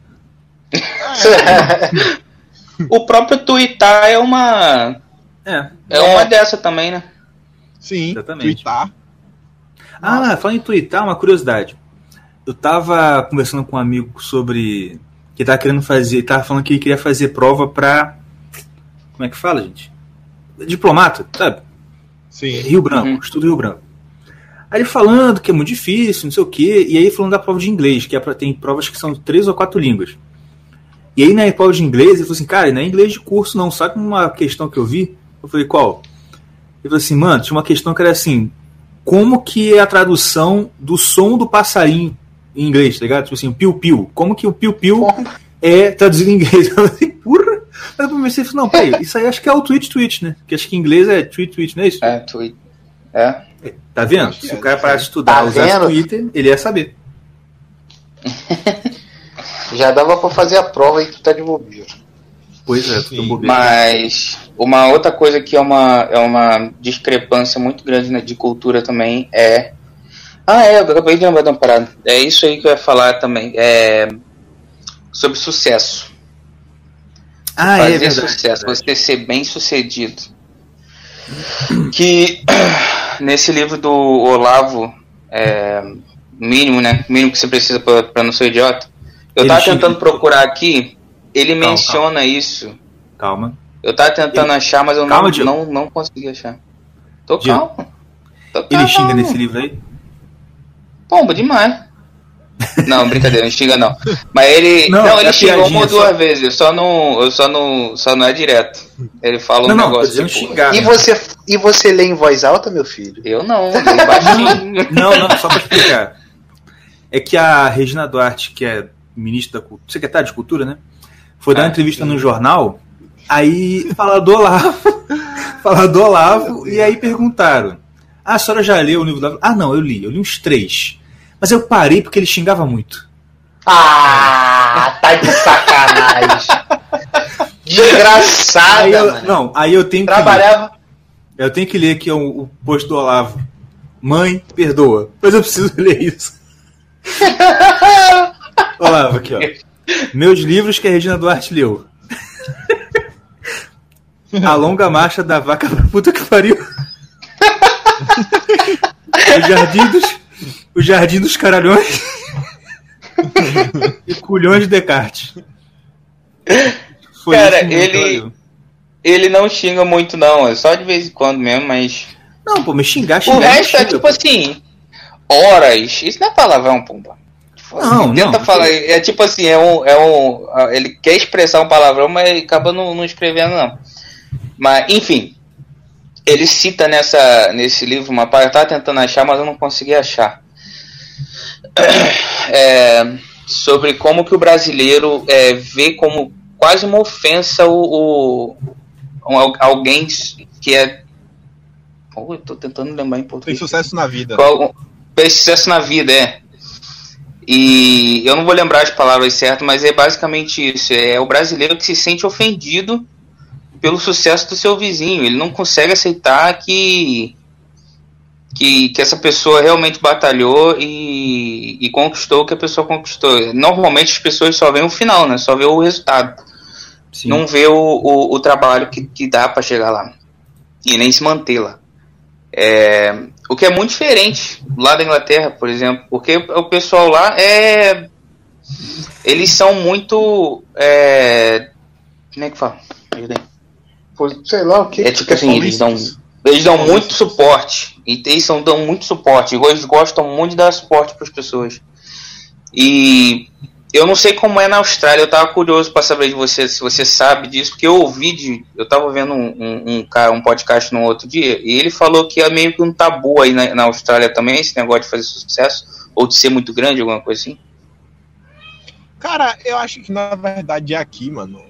É. o próprio Twitter é uma. É. É uma dessa também, né? Sim, Exatamente. Twitter. Ah, falando em Twitter, uma curiosidade. Eu tava conversando com um amigo sobre. Que tava querendo fazer. Ele tava falando que ele queria fazer prova pra. Como é que fala, gente? Diplomata, sabe? Sim. Rio Branco, uhum. estudo Rio Branco. Aí ele falando que é muito difícil, não sei o quê, e aí falando da prova de inglês, que é pra, tem provas que são três ou quatro línguas. E aí na prova de inglês, ele falou assim, cara, não é inglês de curso não, sabe uma questão que eu vi? Eu falei, qual? Ele falou assim, mano, tinha uma questão que era assim, como que é a tradução do som do passarinho em inglês, tá ligado? Tipo assim, o piu-piu. Como que o piu-piu é traduzido em inglês? Eu falei, porra! Aí eu comecei a falar, não, peraí, isso aí acho que é o tweet tweet, né? Que acho que em inglês é tweet tweet, não é isso? É, tweet. É. Tá vendo? Se o cara parar de estudar, tá usar Twitter, ele ia saber. Já dava pra fazer a prova e tu tá de bobeira. Pois é, tu tá Mas uma outra coisa que é uma, é uma discrepância muito grande né, de cultura também é. Ah, é, eu acabei de lembrar de uma parada. É isso aí que eu ia falar também. É sobre sucesso. Ah, Fazer é verdade, sucesso, verdade. você ser bem sucedido. Que nesse livro do Olavo, é, mínimo, né? Mínimo que você precisa para não ser idiota. Eu ele tava tentando procurar aqui, ele calma, menciona calma. isso. Calma. Eu tava tentando ele... achar, mas eu calma, não, não, não consegui achar. Tô calmo. Tô ele xinga nesse livro aí? Pomba, demais. Não, brincadeira, não xinga não. Mas ele. Não, não ele é xingou uma ou duas só... vezes, eu só não. Eu só não. Só não é direto. Ele fala não, um não, negócio. Tipo, xingar, e, você, e você lê em voz alta, meu filho? Eu não, baixinho. não, não, só pra explicar. É que a Regina Duarte, que é ministra da Cultura, secretária de Cultura, né? Foi dar uma ah, entrevista no jornal, aí fala do Olavo, fala do Olavo, e aí perguntaram: Ah, a senhora já leu o livro do Olavo? Ah, não, eu li, eu li uns três. Mas eu parei porque ele xingava muito. Ah, tá de sacanagem. Desgraçado. Aí eu, não, aí eu tenho Trabalhava. que. Ler. Eu tenho que ler aqui o, o post do Olavo. Mãe, perdoa. Mas eu preciso ler isso. Olavo, aqui, ó. Meus livros que a Regina Duarte leu. A longa marcha da vaca pra puta que pariu. O jardim dos o Jardim dos Caralhões e Culhões de Descartes. Foi Cara, ele. Ele não xinga muito, não. É só de vez em quando mesmo, mas. Não, pô, me xingar, xingar. O resto é tipo pô. assim. Horas. Isso não é palavrão, pomba. Tipo, não, tenta não, falar. É tipo assim, é um, é um. Ele quer expressar um palavrão, mas acaba não, não escrevendo, não. Mas, enfim. Ele cita nessa, nesse livro uma parte. Eu tava tentando achar, mas eu não consegui achar é, sobre como que o brasileiro é, vê como quase uma ofensa o, o alguém que é oh, eu tô tentando lembrar em português. Tem sucesso na vida. Qual, tem sucesso na vida, é. E eu não vou lembrar as palavras certas, mas é basicamente isso. É o brasileiro que se sente ofendido pelo sucesso do seu vizinho. Ele não consegue aceitar que que, que essa pessoa realmente batalhou e, e conquistou o que a pessoa conquistou. Normalmente as pessoas só veem o final, né? Só vê o resultado. Sim. Não vê o, o, o, trabalho que, que dá para chegar lá. E nem se manter lá. É, o que é muito diferente lá da Inglaterra, por exemplo, porque o pessoal lá é. Eles são muito. É, como é que fala? Sei lá o que. É tipo assim, eles dão eles dão muito suporte. E eles são, dão muito suporte. Eles gostam muito de dar suporte para as pessoas. E eu não sei como é na Austrália. Eu tava curioso para saber de você se você sabe disso, porque eu ouvi de. Eu tava vendo um, um, um, um podcast no outro dia, e ele falou que é meio que um tabu aí na, na, Austrália também, esse negócio de fazer sucesso, ou de ser muito grande, alguma coisa assim. Cara, eu acho que na verdade aqui, mano,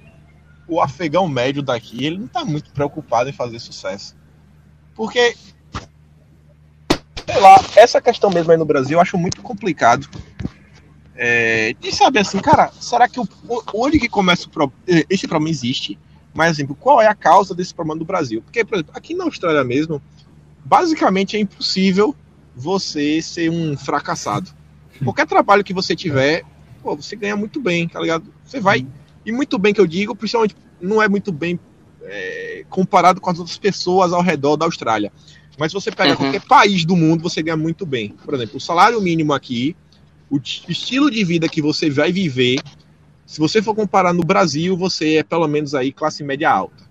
o afegão médio daqui, ele não tá muito preocupado em fazer sucesso. Porque, sei lá, essa questão mesmo aí no Brasil eu acho muito complicado. É, de saber assim, cara, será que o, onde que começa o problema? Esse problema existe, mas, exemplo, qual é a causa desse problema no Brasil? Porque, por exemplo, aqui na Austrália mesmo, basicamente é impossível você ser um fracassado. Qualquer trabalho que você tiver, pô, você ganha muito bem, tá ligado? Você vai. E muito bem que eu digo, principalmente não é muito bem é, comparado com as outras pessoas ao redor da Austrália. Mas se você pega uhum. qualquer país do mundo, você ganha muito bem. Por exemplo, o salário mínimo aqui, o estilo de vida que você vai viver, se você for comparar no Brasil, você é pelo menos aí classe média alta.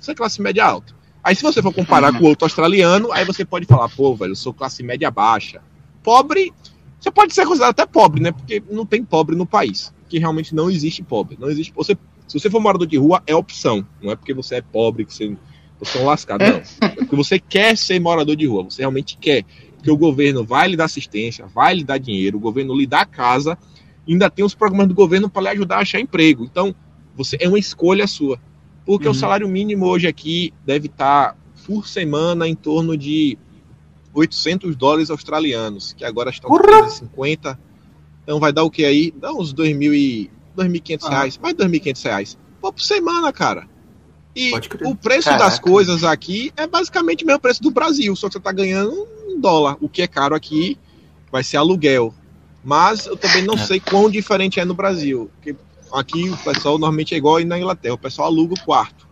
Você é classe média alta. Aí se você for comparar com outro australiano, aí você pode falar, pô, velho, eu sou classe média baixa. Pobre, você pode ser considerado até pobre, né? Porque não tem pobre no país. Que realmente não existe pobre. Não existe. Você, se você for morador de rua, é opção. Não é porque você é pobre que você, você é um lascado, não. É porque você quer ser morador de rua. Você realmente quer. Porque o governo vai lhe dar assistência, vai lhe dar dinheiro, o governo lhe dá casa, ainda tem os programas do governo para lhe ajudar a achar emprego. Então, você é uma escolha sua. Porque uhum. o salário mínimo hoje aqui deve estar tá, por semana em torno de 800 dólares australianos, que agora estão com 50. Então vai dar o que aí? Dá uns 2.500 ah. reais, mais 2.500 reais. Pô, por semana, cara. E o preço Caraca. das coisas aqui é basicamente o mesmo preço do Brasil, só que você tá ganhando um dólar. O que é caro aqui vai ser aluguel. Mas eu também não é. sei quão diferente é no Brasil. Porque aqui o pessoal normalmente é igual na Inglaterra. O pessoal aluga o quarto.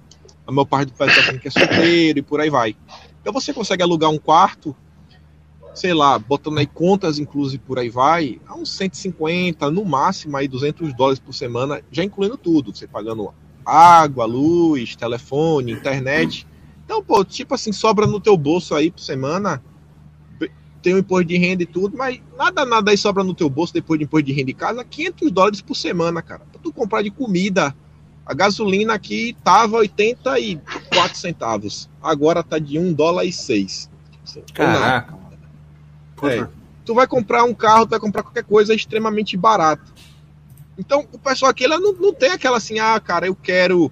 A maior parte do pessoal que é solteiro e por aí vai. Então você consegue alugar um quarto sei lá, botando aí contas inclusive por aí vai, a uns 150, no máximo aí 200 dólares por semana, já incluindo tudo, você pagando água, luz, telefone, internet. Então, pô, tipo assim, sobra no teu bolso aí por semana, tem o imposto de renda e tudo, mas nada, nada aí sobra no teu bolso depois de imposto de renda de casa, 500 dólares por semana, cara. Pra tu comprar de comida, a gasolina aqui tava 84 centavos, agora tá de 1 dólar e 6. Caraca. É. Tu vai comprar um carro, tu vai comprar qualquer coisa é extremamente barato. Então, o pessoal aqui ela não, não tem aquela assim, ah, cara, eu quero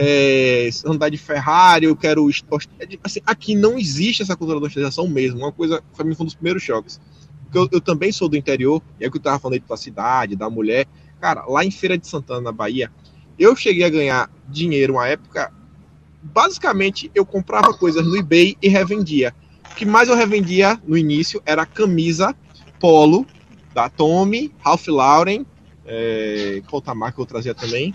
é, andar de Ferrari, eu quero. É assim, aqui não existe essa cultura da ostentação mesmo. Uma coisa, foi um dos primeiros choques. Porque eu, eu, também sou do interior, e é o que eu tava falando aí da cidade, da mulher. Cara, lá em Feira de Santana, na Bahia, eu cheguei a ganhar dinheiro uma época. Basicamente, eu comprava coisas no eBay e revendia que mais eu revendia no início era camisa polo da Tommy, Ralph Lauren, é, qual outra marca eu trazia também.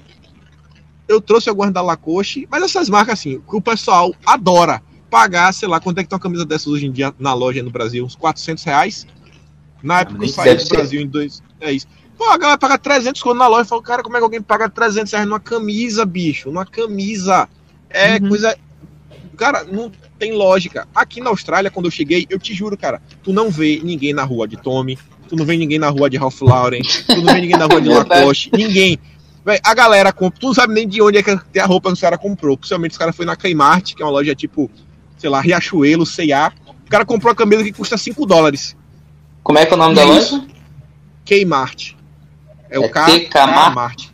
Eu trouxe algumas da Lacoste, mas essas marcas assim, que o pessoal adora pagar, sei lá, quanto é que tá uma camisa dessas hoje em dia na loja no Brasil? Uns 400 reais. Na época que eu saí do Brasil em dois. É isso. Pô, a galera paga 300 quando na loja. Fala, cara, como é que alguém paga 300 reais numa camisa, bicho? Numa camisa. É uhum. coisa Cara, não tem lógica. Aqui na Austrália, quando eu cheguei, eu te juro, cara, tu não vê ninguém na rua de Tommy, tu não vê ninguém na rua de Ralph Lauren, tu não vê ninguém na rua de Lacoste, ninguém. Véi, a galera compra, tu não sabe nem de onde é que a roupa que os caras comprou. Possivelmente os caras foi na Kmart, que é uma loja tipo, sei lá, Riachuelo, C&A. O cara comprou a camisa que custa 5 dólares. Como é que é o nome da loja? Kmart. É, é o K Kmart.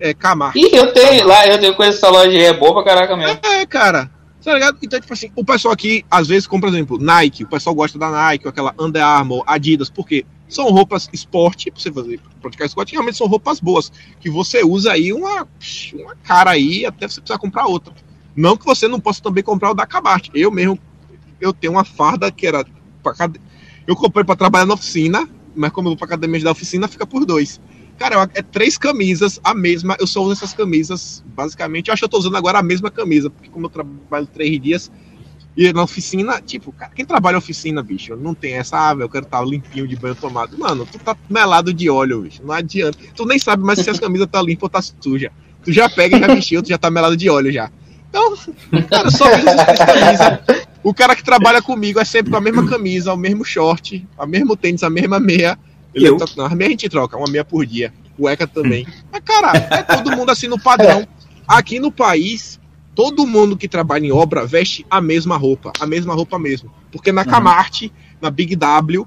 É Kmart. Ih, eu tenho lá, eu tenho conheço essa loja aí, é boa pra caraca mesmo. É, cara. Tá ligado? Então, tipo assim, o pessoal aqui, às vezes, compra, por exemplo, Nike, o pessoal gosta da Nike, aquela Under Armour, Adidas, porque são roupas esporte, pra você fazer, praticar esporte, realmente são roupas boas, que você usa aí uma, uma cara aí, até você precisar comprar outra. Não que você não possa também comprar o da Cabarte. Eu mesmo, eu tenho uma farda que era. Pra, eu comprei para trabalhar na oficina, mas como eu vou pra academia da oficina, fica por dois. Cara, é três camisas, a mesma. Eu só uso essas camisas, basicamente. Eu acho que eu tô usando agora a mesma camisa, porque como eu trabalho três dias e na oficina, tipo, cara, quem trabalha na oficina, bicho, não tem essa, ah, eu quero estar tá limpinho de banho tomado. Mano, tu tá melado de óleo, bicho. Não adianta. Tu nem sabe mais se as camisas tá limpa ou tá suja. Tu já pega e já vestiu, tu já tá melado de óleo já. Então, cara, só camisas. O cara que trabalha comigo é sempre com a mesma camisa, o mesmo short, a mesmo tênis, a mesma meia ele eu? Tá, não, a meia a gente troca, uma meia por dia. Cueca também. Mas, cara, é todo mundo assim no padrão. Aqui no país, todo mundo que trabalha em obra veste a mesma roupa, a mesma roupa mesmo. Porque na Camarte, na Big W,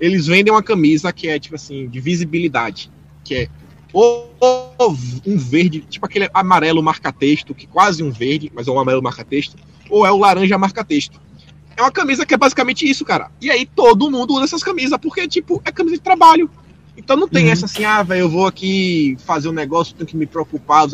eles vendem uma camisa que é, tipo assim, de visibilidade. Que é ou, ou um verde, tipo aquele amarelo marca-texto, que quase um verde, mas é um amarelo marca-texto, ou é o laranja marca-texto. É uma camisa que é basicamente isso, cara. E aí todo mundo usa essas camisas, porque, tipo, é camisa de trabalho. Então não tem uhum. essa assim, ah, velho, eu vou aqui fazer um negócio, tenho que me preocupar.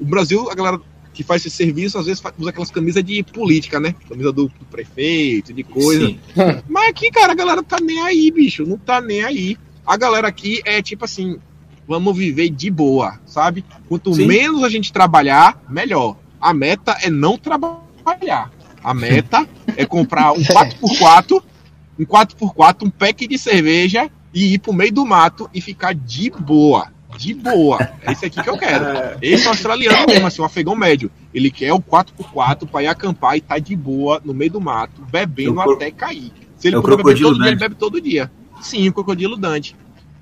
O Brasil, a galera que faz esse serviço, às vezes usa aquelas camisas de política, né? Camisa do, do prefeito, de coisa. Mas aqui, cara, a galera tá nem aí, bicho. Não tá nem aí. A galera aqui é tipo assim, vamos viver de boa, sabe? Quanto Sim. menos a gente trabalhar, melhor. A meta é não trabalhar. A meta é comprar um 4x4, um 4x4, um pack de cerveja e ir pro meio do mato e ficar de boa. De boa. É esse aqui que eu quero. Esse é australiano mesmo, assim, um afegão médio. Ele quer o 4x4 para ir acampar e tá de boa no meio do mato, bebendo até cair. Se ele é puder beber todo Dante. dia, ele bebe todo dia. Sim, o crocodilo Dante.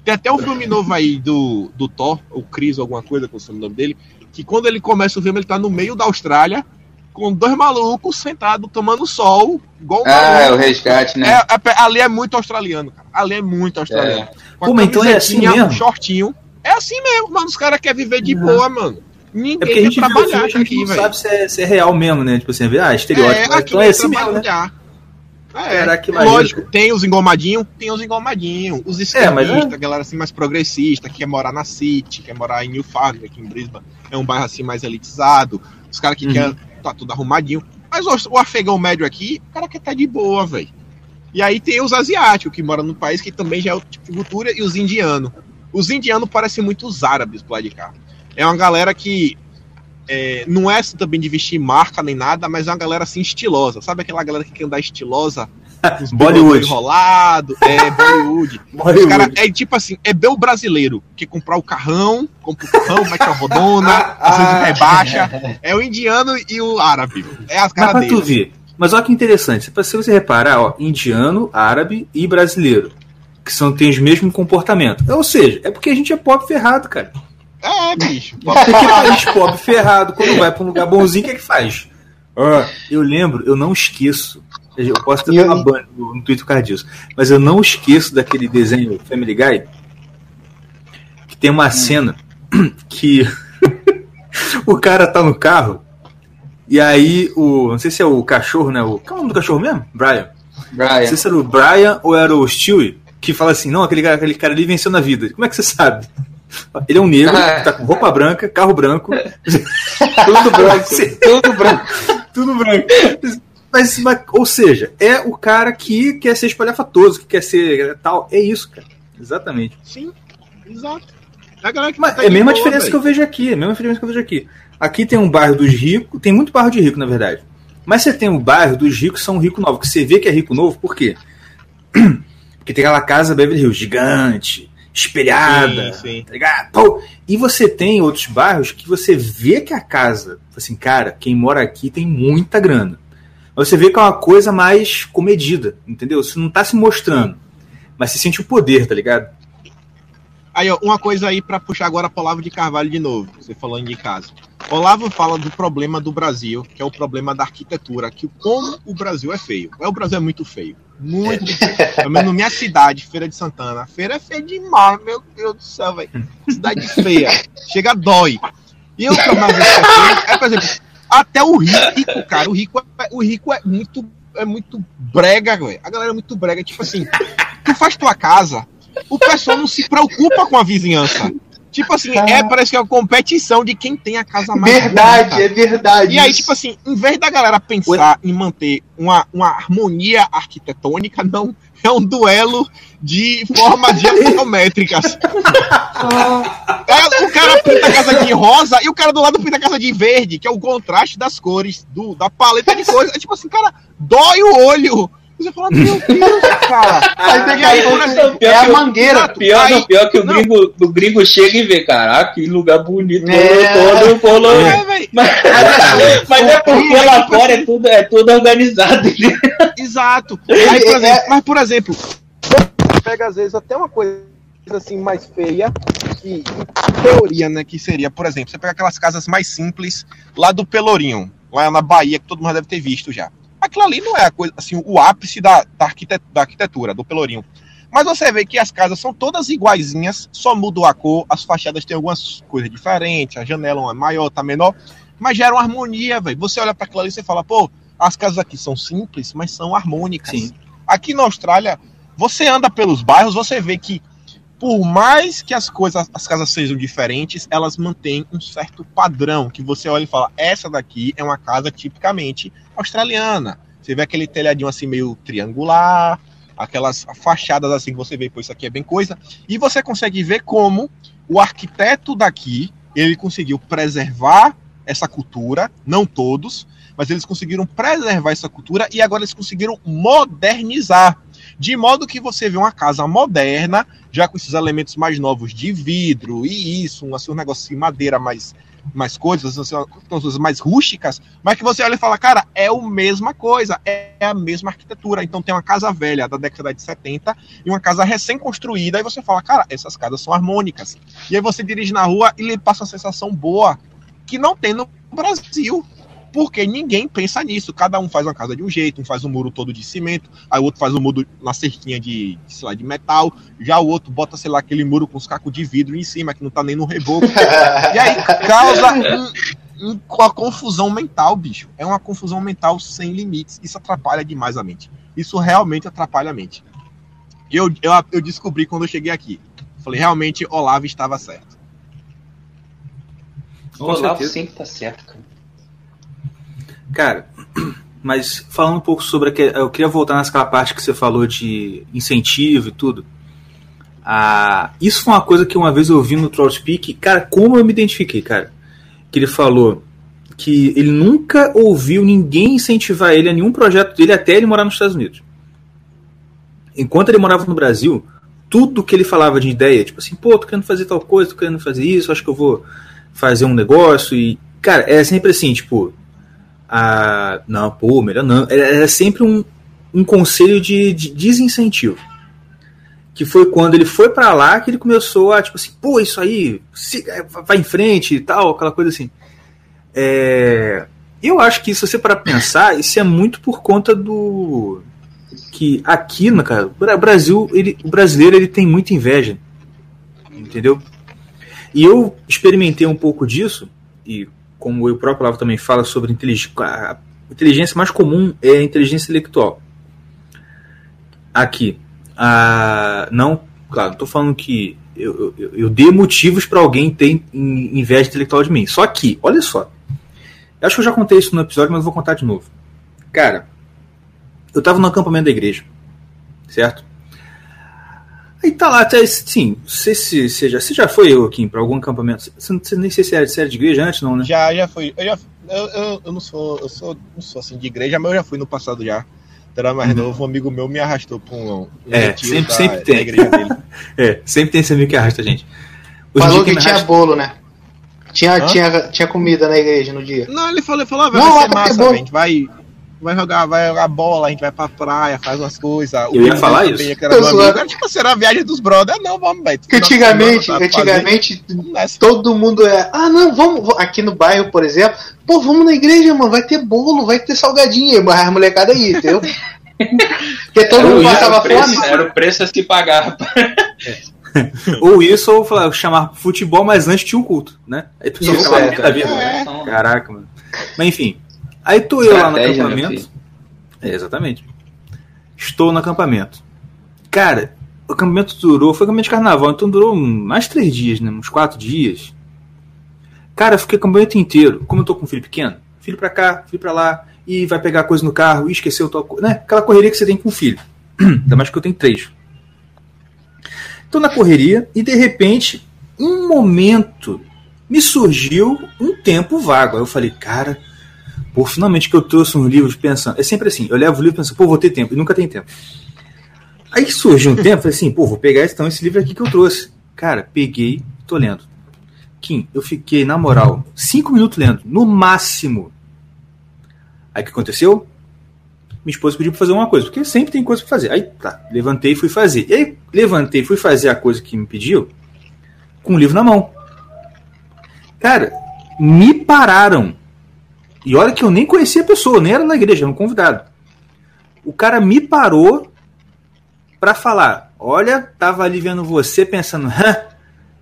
Tem até um filme novo aí do, do Thor, o Chris, alguma coisa, com o nome dele, que quando ele começa o filme, ele tá no meio da Austrália, com dois malucos sentados tomando sol, igual um Ah, é o resgate, né? É, é, ali é muito australiano, cara. Ali é muito australiano. É. Pô, então é assim mesmo? Um shortinho. É assim mesmo, mano. Os caras querem viver de uhum. boa, mano. Ninguém é porque a gente trabalhar a gente não sabe se é, se é, real mesmo, né? Tipo assim, ah, estereótipo. É, então é assim mesmo, né? É, que lógico, tem os engomadinhos, tem os engomadinhos, os esquerdistas, é, mas... a galera assim mais progressista, que quer morar na City, quer morar em New Farm, aqui em Brisbane, é um bairro assim mais elitizado, os caras que uhum. querem tá tudo arrumadinho. Mas o, o afegão médio aqui, o cara quer tá de boa, velho. E aí tem os asiáticos que moram no país, que também já é tipo de cultura, e os indianos. Os indianos parecem muito os árabes pro lado de cá. É uma galera que é, não é assim, também de vestir marca nem nada, mas é uma galera assim estilosa. Sabe aquela galera que quer andar estilosa? Bollywood. Enrolado, é, Bollywood. Bollywood. Os cara, é tipo assim, é bem o brasileiro que comprar o carrão, compra o carrão, mete a rodona, ah, rebaixa. É o indiano e o árabe. É as caras dele. Mas olha que interessante, se você reparar, ó, indiano, árabe e brasileiro, que são, têm os mesmos comportamentos. Ou seja, é porque a gente é pobre ferrado, cara. É, bicho. Porque país pobre ferrado, quando vai pra um lugar bonzinho, o que é que faz? Uh, eu lembro, eu não esqueço. Eu posso ter uma ban no, no Twitter por causa disso. Mas eu não esqueço daquele desenho Family Guy. Que tem uma hum. cena que o cara tá no carro. E aí o. Não sei se é o cachorro, né? O, qual é o nome do cachorro mesmo? Brian. Brian. Não sei se era o Brian ou era o Stewie que fala assim: não, aquele cara, aquele cara ali venceu na vida. Como é que você sabe? Ele é um negro, ah. tá com roupa branca, carro branco. tudo branco. tudo branco. tudo branco. Mas, mas, ou seja, é o cara que quer ser espalhafatoso, que quer ser tal. É isso, cara. Exatamente. Sim, exato. É a, mas tá é a mesma boa, diferença véio. que eu vejo aqui. É a mesma diferença que eu vejo aqui. Aqui tem um bairro dos ricos, tem muito bairro de rico, na verdade. Mas você tem o um bairro dos ricos, são rico novo, que você vê que é rico novo, por quê? Porque tem aquela casa Beverly Hills gigante, espelhada, sim, sim. tá ligado? Pô, e você tem outros bairros que você vê que a casa, assim, cara, quem mora aqui tem muita grana. Mas você vê que é uma coisa mais comedida, entendeu? Você não tá se mostrando, mas você sente o poder, tá ligado? Aí, ó, uma coisa aí para puxar agora a Olavo de Carvalho de novo, você falando de casa. Olavo fala do problema do Brasil, que é o problema da arquitetura, que como o Brasil é feio. É, o Brasil é muito feio. Muito feio. Pelo menos na minha cidade, Feira de Santana. A feira é feia demais, meu Deus do céu, velho. Cidade feia. Chega, dói. E o que eu mais é, por exemplo, até o rico, cara. O rico é, o rico é muito, é muito brega, velho. A galera é muito brega. Tipo assim, tu faz tua casa, o pessoal não se preocupa com a vizinhança. Tipo assim, ah. é, parece que é uma competição de quem tem a casa mais Verdade, bonita. é verdade. E aí, tipo assim, em vez da galera pensar em manter uma, uma harmonia arquitetônica, não. É um duelo de formas geométricas. é, o cara pinta a casa de rosa e o cara do lado pinta a casa de verde, que é o contraste das cores, do, da paleta de cores. É tipo assim, cara, dói o olho você fala, meu Deus, cara. Aí, aí, aí, é a mangueira. Pior, aí, pior que o gringo, o gringo chega e vê, caraca, que lugar bonito. É, todo, todo, é, mas, mas é porque lá fora é tudo, é tudo organizado. Exato. Aí, por exemplo, mas, por exemplo, pega às vezes até uma coisa assim mais feia, que teoria, né, que seria, por exemplo, você pega aquelas casas mais simples lá do Pelourinho, lá na Bahia, que todo mundo deve ter visto já aquilo ali não é a coisa, assim, o ápice da, da, arquitet da arquitetura, do Pelourinho. Mas você vê que as casas são todas iguaizinhas, só mudou a cor, as fachadas têm algumas coisas diferentes, a janela é maior, tá menor, mas gera uma harmonia, velho. Você olha para aquilo ali e você fala, pô, as casas aqui são simples, mas são harmônicas. Sim. Aqui na Austrália, você anda pelos bairros, você vê que por mais que as coisas, as casas sejam diferentes, elas mantêm um certo padrão que você olha e fala: essa daqui é uma casa tipicamente australiana. Você vê aquele telhadinho assim meio triangular, aquelas fachadas assim que você vê, pô, isso aqui é bem coisa. E você consegue ver como o arquiteto daqui ele conseguiu preservar essa cultura, não todos, mas eles conseguiram preservar essa cultura e agora eles conseguiram modernizar. De modo que você vê uma casa moderna, já com esses elementos mais novos de vidro e isso, um, assim, um negócio de madeira mais, mais coisas, assim, coisas mais rústicas, mas que você olha e fala, cara, é a mesma coisa, é a mesma arquitetura. Então tem uma casa velha da década de 70 e uma casa recém-construída, e você fala, cara, essas casas são harmônicas. E aí você dirige na rua e lhe passa uma sensação boa que não tem no Brasil porque ninguém pensa nisso. Cada um faz uma casa de um jeito, um faz um muro todo de cimento, aí o outro faz um muro na cerquinha de, sei lá, de metal, já o outro bota, sei lá, aquele muro com os cacos de vidro em cima, que não tá nem no reboco. e aí causa um, um, uma confusão mental, bicho. É uma confusão mental sem limites. Isso atrapalha demais a mente. Isso realmente atrapalha a mente. Eu, eu, eu descobri quando eu cheguei aqui. Falei, realmente, Olavo estava certo. Olavo sempre tá certo, cara. Cara, mas falando um pouco sobre. Eu queria voltar naquela parte que você falou de incentivo e tudo. Ah, isso foi uma coisa que uma vez eu ouvi no Trollspeak. Cara, como eu me identifiquei, cara? Que ele falou que ele nunca ouviu ninguém incentivar ele a nenhum projeto dele até ele morar nos Estados Unidos. Enquanto ele morava no Brasil, tudo que ele falava de ideia, tipo assim, pô, tô querendo fazer tal coisa, tô querendo fazer isso, acho que eu vou fazer um negócio e. Cara, é sempre assim, tipo, a. Não, pô, melhor não. Era sempre um, um conselho de, de desincentivo. Que foi quando ele foi para lá que ele começou a, tipo assim, pô, isso aí, é, vai em frente e tal, aquela coisa assim. É, eu acho que se você para pensar, isso é muito por conta do que aqui, cara, o Brasil, ele, o brasileiro ele tem muita inveja, entendeu? E eu experimentei um pouco disso e como o próprio Lavo também fala sobre inteligência, a inteligência mais comum é a inteligência intelectual. Aqui, a, não, claro, estou falando que eu, eu, eu dei motivos para alguém ter inveja intelectual de mim. Só que, olha só, acho que eu já contei isso no episódio, mas vou contar de novo. Cara, eu estava no acampamento da igreja, certo? Aí tá lá, até, sim, você, se, você, já, você já foi, eu aqui para algum acampamento? Você, você nem sei se era, se era de igreja antes, não, né? Já, já fui. Eu, já, eu, eu, eu, não sou, eu sou, não sou assim de igreja, mas eu já fui no passado já. Era mais uhum. novo, um amigo meu me arrastou para um, um é, sempre, da, sempre tem. igreja dele. é, sempre tem esse amigo que arrasta a gente. Os falou que, que tinha arrasta... bolo, né? Tinha, tinha, tinha comida na igreja no dia. Não, ele falou, ele falou, ah, vai, não, vai ser massa, a gente vai vai jogar, vai jogar bola, a gente vai pra praia, faz umas coisas. Eu ia falar isso. Que era agora, tipo, será a viagem dos brothers? Não, vamos, velho. Antigamente, antigamente, todo mundo é. Ah, não, vamos. Aqui no bairro, por exemplo, pô, vamos na igreja, mano, vai ter bolo, vai ter salgadinho, mas a molecada aí, entendeu? Porque todo era mundo passava fome. Era o preço a se pagar. ou isso, ou chamar futebol, mas antes tinha um culto, né? Aí tu isso, é, da vida. É. Caraca, mano. Mas enfim. Aí tô eu lá no acampamento. É, exatamente. Estou no acampamento. Cara, o acampamento durou, foi acampamento de carnaval, então durou mais três dias, né? Uns quatro dias. Cara, eu fiquei o acampamento inteiro. Como eu tô com um filho pequeno, filho pra cá, filho pra lá, e vai pegar coisa no carro, e esqueceu tal coisa. Né? Aquela correria que você tem com o filho. Ainda mais que eu tenho três. Tô na correria e de repente, um momento, me surgiu um tempo vago. Aí eu falei, cara, Pô, finalmente que eu trouxe um livro pensando. É sempre assim, eu levo o livro pensando, pô, vou ter tempo, e nunca tem tempo. Aí surgiu um tempo, falei assim, pô, vou pegar então esse livro aqui que eu trouxe. Cara, peguei, tô lendo. Kim, eu fiquei, na moral, cinco minutos lendo, no máximo. Aí o que aconteceu? Minha esposa pediu pra fazer uma coisa, porque sempre tem coisa pra fazer. Aí tá, levantei e fui fazer. E aí, levantei e fui fazer a coisa que me pediu com o livro na mão. Cara, me pararam e olha que eu nem conhecia a pessoa, nem era na igreja, era um convidado. O cara me parou para falar, olha, tava ali vendo você pensando, hã?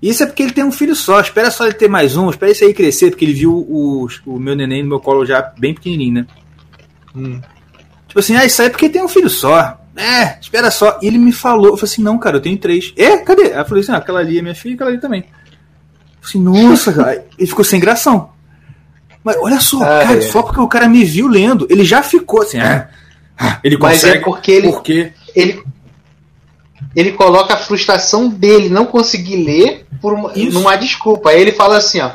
Isso é porque ele tem um filho só, espera só ele ter mais um, espera isso aí crescer, porque ele viu o, o meu neném no meu colo já bem pequenininho, né? Hum. Tipo assim, ah, isso aí é porque tem um filho só. É, espera só. E ele me falou, eu falei assim, não, cara, eu tenho três. É, cadê? Aí eu falei assim, ah, aquela ali é minha filha e aquela ali também. Eu falei assim, nossa, cara. Ele ficou sem gração. Mas olha só, ah, cara, é. só porque o cara me viu lendo, ele já ficou assim, ah, ele consegue. Mas é porque ele, porque... ele ele coloca a frustração dele não conseguir ler por uma, numa desculpa. Aí ele fala assim, ó,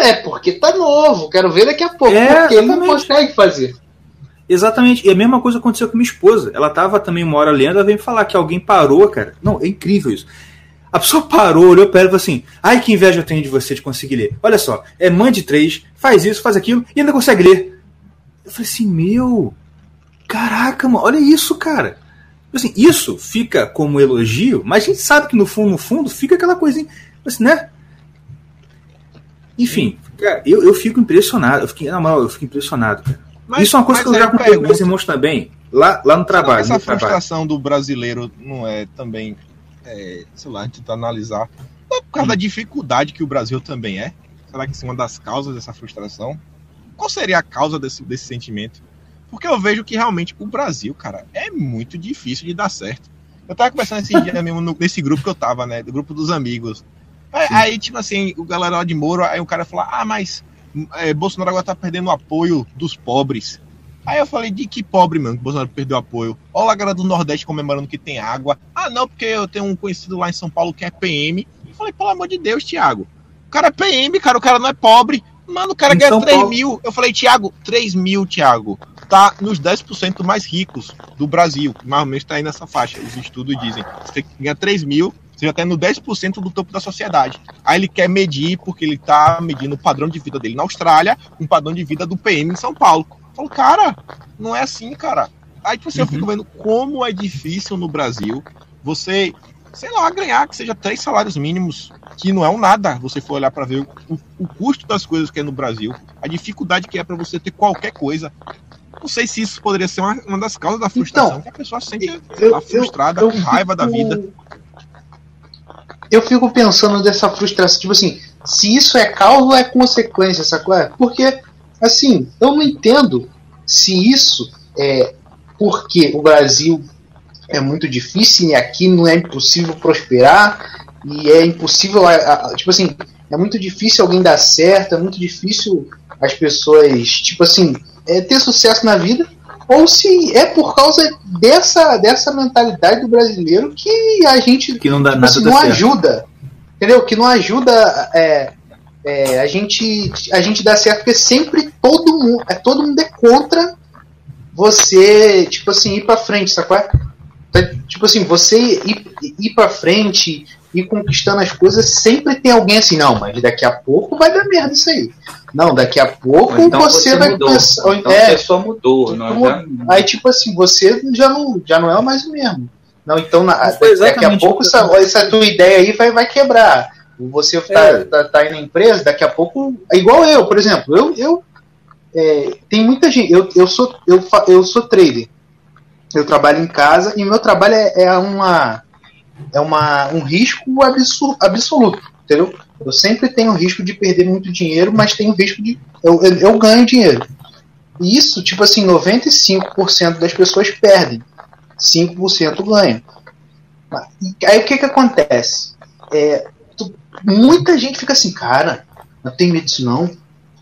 é porque tá novo, quero ver daqui a pouco, é, porque ele não consegue fazer. Exatamente, e a mesma coisa aconteceu com minha esposa. Ela tava também uma hora lendo, ela veio me falar que alguém parou, cara. Não, é incrível isso. A pessoa parou, olhou pra ela e falou assim: Ai, que inveja eu tenho de você de conseguir ler. Olha só, é mãe de três, faz isso, faz aquilo e ainda consegue ler. Eu falei assim: Meu, caraca, mano, olha isso, cara. Assim, isso fica como elogio, mas a gente sabe que no fundo, no fundo, fica aquela coisinha, assim, né? Enfim, cara, eu, eu fico impressionado. Eu fiquei, na moral, eu fico impressionado, cara. Mas, Isso é uma coisa que eu já contei com meus irmãos também, lá, lá no trabalho. Essa no frustração trabalho. do brasileiro não é também, é, sei lá, a gente tá analisar, é por causa hum. da dificuldade que o Brasil também é? Será que isso é uma das causas dessa frustração? Qual seria a causa desse, desse sentimento? Porque eu vejo que realmente o Brasil, cara, é muito difícil de dar certo. Eu tava conversando esse dia mesmo no, nesse grupo que eu tava, né? Do grupo dos amigos. Aí, aí, tipo assim, o galera lá de Moro, aí o cara falou, ah, mas é, Bolsonaro agora tá perdendo o apoio dos pobres. Aí eu falei, de que pobre, mano, que Bolsonaro perdeu apoio? Olha a galera do Nordeste comemorando que tem água. Ah, não, porque eu tenho um conhecido lá em São Paulo que é PM. Eu falei, pelo amor de Deus, Thiago. O cara é PM, cara, o cara não é pobre. Mano, o cara em ganha São 3 Paulo... mil. Eu falei, Thiago, 3 mil, Thiago. Tá nos 10% mais ricos do Brasil. Mais ou menos tá aí nessa faixa. Os estudos dizem. Você ganha 3 mil, você já está no 10% do topo da sociedade. Aí ele quer medir, porque ele está medindo o padrão de vida dele na Austrália, um padrão de vida do PM em São Paulo. Eu falo, cara, não é assim, cara. Aí tipo assim, uhum. eu fico uhum. vendo como é difícil no Brasil você, sei lá, ganhar que seja três salários mínimos, que não é um nada. Você for olhar para ver o, o, custo das coisas que é no Brasil, a dificuldade que é para você ter qualquer coisa. Não sei se isso poderia ser uma, uma das causas da frustração, então, que a pessoa sente eu, frustrada, eu, eu, com raiva da vida eu fico pensando dessa frustração, tipo assim, se isso é causa ou é consequência, sacou? É, porque, assim, eu não entendo se isso é porque o Brasil é muito difícil e aqui não é impossível prosperar e é impossível, tipo assim, é muito difícil alguém dar certo, é muito difícil as pessoas, tipo assim, é, ter sucesso na vida ou se é por causa dessa, dessa mentalidade do brasileiro que a gente que não, dá tipo nada assim, não ajuda. Entendeu? Que não ajuda é, é, a, gente, a gente dar certo, porque sempre todo mundo, é, todo mundo é contra você, tipo assim, ir pra frente, sacou? Então, tipo assim, você ir, ir pra frente, ir conquistando as coisas, sempre tem alguém assim, não, mas daqui a pouco vai dar merda isso aí. Não, daqui a pouco então você, você, vai mudou. pensar. Então é, a pessoa mudou. Não, já... Aí, tipo assim, você já não, já não é mais o mesmo. Não, então na, daqui a pouco essa, essa tua ideia aí vai, vai quebrar. Você tá, é. tá, tá aí na empresa, daqui a pouco. É igual eu, por exemplo. Eu, eu é, tem muita gente. Eu, eu, sou, eu, eu sou trader. Eu trabalho em casa e meu trabalho é, é uma é uma, um risco absoluto, entendeu? Eu sempre tenho risco de perder muito dinheiro, mas tenho risco de. Eu, eu, eu ganho dinheiro. E isso, tipo assim, 95% das pessoas perdem, 5% ganham. Aí o que que acontece? É, tu, muita gente fica assim, cara, não tem medo disso não.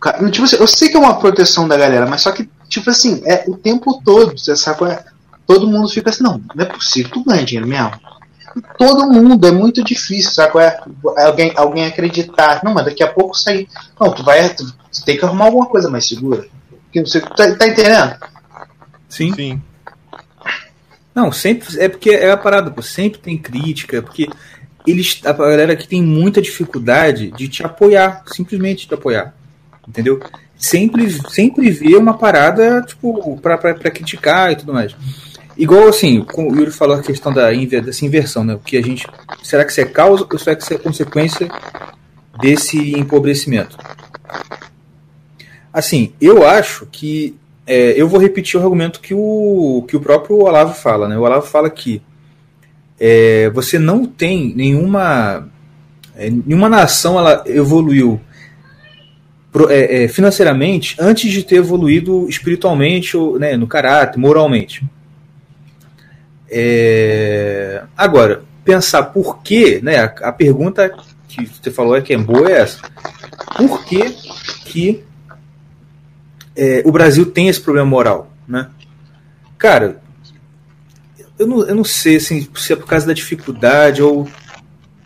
Cara, tipo assim, eu sei que é uma proteção da galera, mas só que, tipo assim, é o tempo todo, você sabe? É, todo mundo fica assim, não, não é possível, tu ganha dinheiro mesmo todo mundo, é muito difícil, sabe? É, alguém, alguém acreditar. Não, mas daqui a pouco sai. Não, tu vai. Tu, tu tem que arrumar alguma coisa mais segura. Que não sei, tá, tá entendendo? Sim. Sim. Não, sempre. É porque é a parada, pô, sempre tem crítica, porque eles. A galera que tem muita dificuldade de te apoiar, simplesmente te apoiar. Entendeu? Sempre, sempre vê uma parada, tipo, pra criticar e tudo mais. Igual assim, o Yuri falou a questão da dessa inversão, né? O que a gente. Será que isso é causa ou será que isso é consequência desse empobrecimento? Assim, eu acho que. É, eu vou repetir o argumento que o, que o próprio Olavo fala, né? O Olavo fala que é, você não tem nenhuma. É, nenhuma nação ela evoluiu é, é, financeiramente antes de ter evoluído espiritualmente, ou, né, no caráter, moralmente. É, agora, pensar por que, né, a, a, pergunta que você falou é que é boa é essa. Por que, que é, o Brasil tem esse problema moral? Né? Cara, eu não, eu não sei assim, se é por causa da dificuldade ou.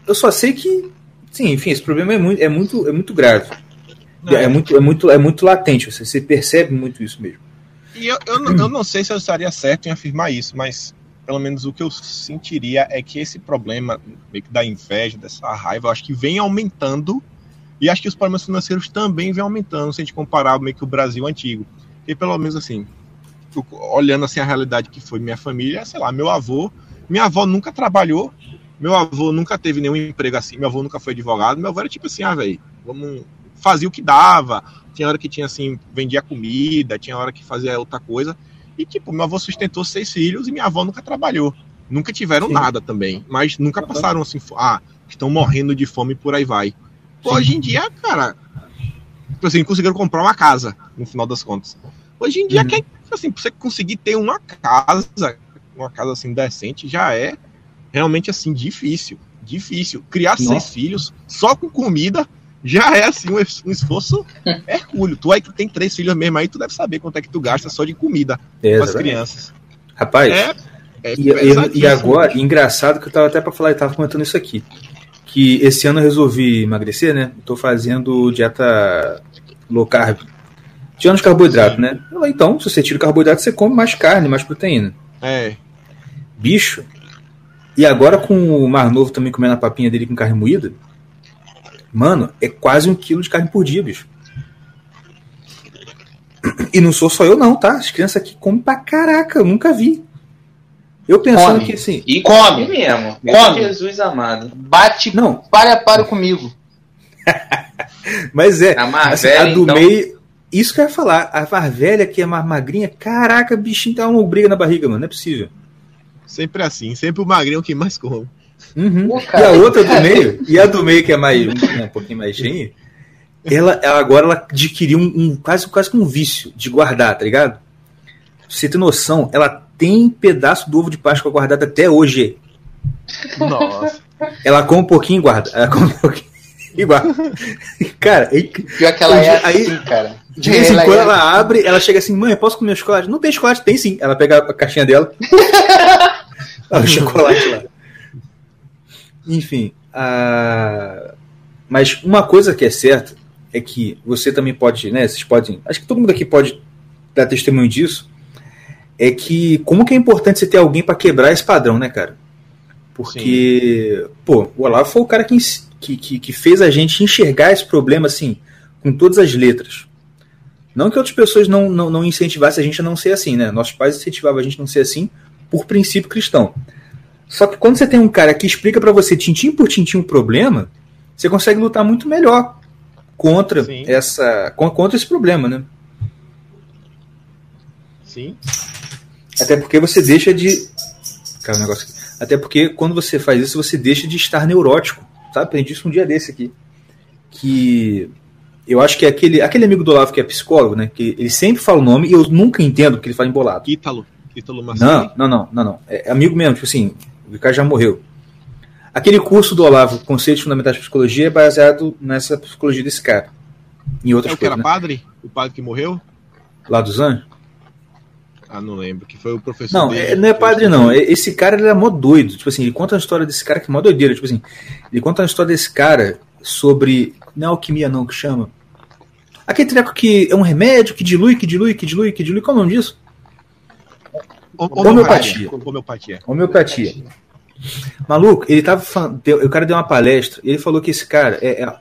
Eu só sei que, sim, enfim, esse problema é muito, é muito, é muito grave. É, é, muito, é, muito, é muito latente, você, você percebe muito isso mesmo. E eu, eu, não, eu não sei se eu estaria certo em afirmar isso, mas pelo menos o que eu sentiria é que esse problema meio que da inveja, dessa raiva, eu acho que vem aumentando e acho que os problemas financeiros também vêm aumentando se a gente comparar meio que o Brasil antigo. E pelo menos assim, olhando assim a realidade que foi minha família, sei lá, meu avô, minha avó nunca trabalhou, meu avô nunca teve nenhum emprego assim, meu avô nunca foi advogado, meu avô era tipo assim, ah, velho, vamos fazia o que dava, tinha hora que tinha assim, vendia comida, tinha hora que fazia outra coisa. E tipo, meu avô sustentou seis filhos e minha avó nunca trabalhou. Nunca tiveram Sim. nada também, mas nunca passaram assim, ah, estão morrendo de fome por aí vai. Pô, hoje em dia, cara, tipo assim, conseguiram comprar uma casa, no final das contas. Hoje em dia, uhum. quem, assim, você conseguir ter uma casa, uma casa assim decente, já é realmente assim difícil. Difícil. Criar Nossa. seis filhos só com comida já é assim um, esforço hercúleo. Tu aí que tem três filhos mesmo aí, tu deve saber quanto é que tu gasta só de comida com as crianças. Rapaz, é, é e, e, agora, engraçado que eu tava até para falar, eu tava comentando isso aqui. Que esse ano eu resolvi emagrecer, né? Tô fazendo dieta low carb. Tirando os carboidratos, né? Então, se você tira o carboidrato, você come mais carne, mais proteína. É. Bicho. E agora com o Mar Novo também comendo a papinha dele com carne moída, Mano, é quase um quilo de carne por dia, bicho. E não sou só eu, não, tá? As crianças aqui comem pra caraca, eu nunca vi. Eu pensando come. que assim. E come mesmo. Come. Jesus amado. Bate, não. para para comigo. Mas é. A, assim, a do então... meio. Isso que eu ia falar. A Marvelha, que é mais magrinha, caraca, bichinho tá uma briga na barriga, mano. Não é possível. Sempre assim. Sempre o magrinho é o que mais come. Uhum. Pô, e a outra do meio, e a do meio que é mais um, um pouquinho mais cheinha, ela, ela, agora ela adquiriu um, um, quase, quase um vício de guardar, tá ligado? Pra você ter noção, ela tem pedaço do ovo de Páscoa guardado até hoje. Nossa. Ela come um pouquinho e guarda. Ela come um pouquinho e guarda. Cara, aí, Pior que ela é assim, aí, cara. De vez em quando é ela abre, ela chega assim, mãe, posso comer chocolate? Não tem chocolate? Tem sim. Ela pega a caixinha dela. o chocolate lá. Enfim, a... mas uma coisa que é certa é que você também pode, né? Vocês podem. Acho que todo mundo aqui pode dar testemunho disso. É que como que é importante você ter alguém para quebrar esse padrão, né, cara? Porque, Sim. pô, o Olavo foi o cara que, que, que fez a gente enxergar esse problema assim, com todas as letras. Não que outras pessoas não, não, não incentivassem a gente a não ser assim, né? Nossos pais incentivavam a gente a não ser assim por princípio cristão. Só que quando você tem um cara que explica para você tintim por tintim o problema, você consegue lutar muito melhor contra Sim. essa contra esse problema, né? Sim. Até porque você deixa de cara, um negócio aqui. Até porque quando você faz isso, você deixa de estar neurótico. Sabe? Aprendi isso um dia desse aqui. Que eu acho que é aquele, aquele amigo do Olavo que é psicólogo, né? Que ele sempre fala o nome e eu nunca entendo porque ele fala embolado. Ítalo. Ítalo Não, não, não, não, não. É amigo mesmo, tipo assim, o cara já morreu. Aquele curso do Olavo, Conceitos Fundamentais de Psicologia, é baseado nessa psicologia desse cara. Em outras é o que coisas, era né? padre? O padre que morreu? Lá dos Anjos? Ah, não lembro. Que foi o professor. Não, dele, é, não é padre, não. Esse cara ele era mó doido. Tipo assim, ele conta a história desse cara que é mó doideira. Tipo assim, ele conta a história desse cara sobre. Não é alquimia, não, que chama. Aquele treco que é um remédio que dilui, que dilui, que dilui, que dilui. Qual é o nome disso? Homeopatia. Homeopatia. Homeopatia. Maluco, ele tava falando, o cara deu uma palestra, ele falou que esse cara é, é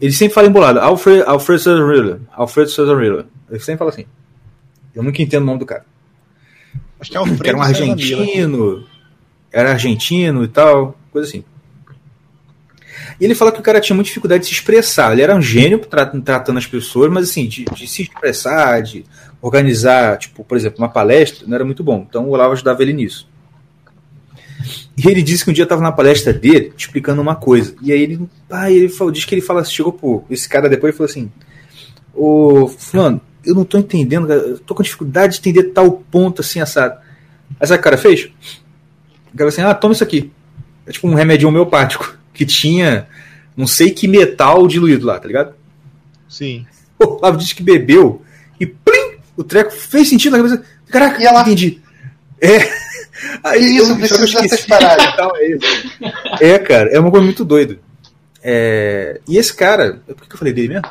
ele sempre fala embolado, Alfred, Alfred Sazarilla, Alfred Sazarilla. Ele sempre fala assim. Eu nunca entendo o nome do cara. Acho que é Alfredo Era um argentino, era argentino e tal, coisa assim. E ele fala que o cara tinha muita dificuldade de se expressar. Ele era um gênio tratando as pessoas, mas assim, de, de se expressar, de organizar, tipo, por exemplo, uma palestra, não era muito bom. Então o Olavo ajudava ele nisso. E ele disse que um dia estava na palestra dele explicando uma coisa. E aí ele, ah, ele falou, diz que ele fala, chegou pro esse cara depois e falou assim: Ô, Fulano, eu não tô entendendo, eu tô com dificuldade de entender tal ponto assim, assado. Aí sabe o que o cara fez? O cara assim, ah, toma isso aqui. É tipo um remédio homeopático que tinha não sei que metal diluído lá, tá ligado? Sim. O Olavo disse que bebeu e plim, o treco fez sentido na cabeça. Caraca, ela... entendi. É. Aí, isso, eu, precisa dessas paradas. É, é, cara, é uma coisa muito doida. É... E esse cara, por que eu falei dele mesmo?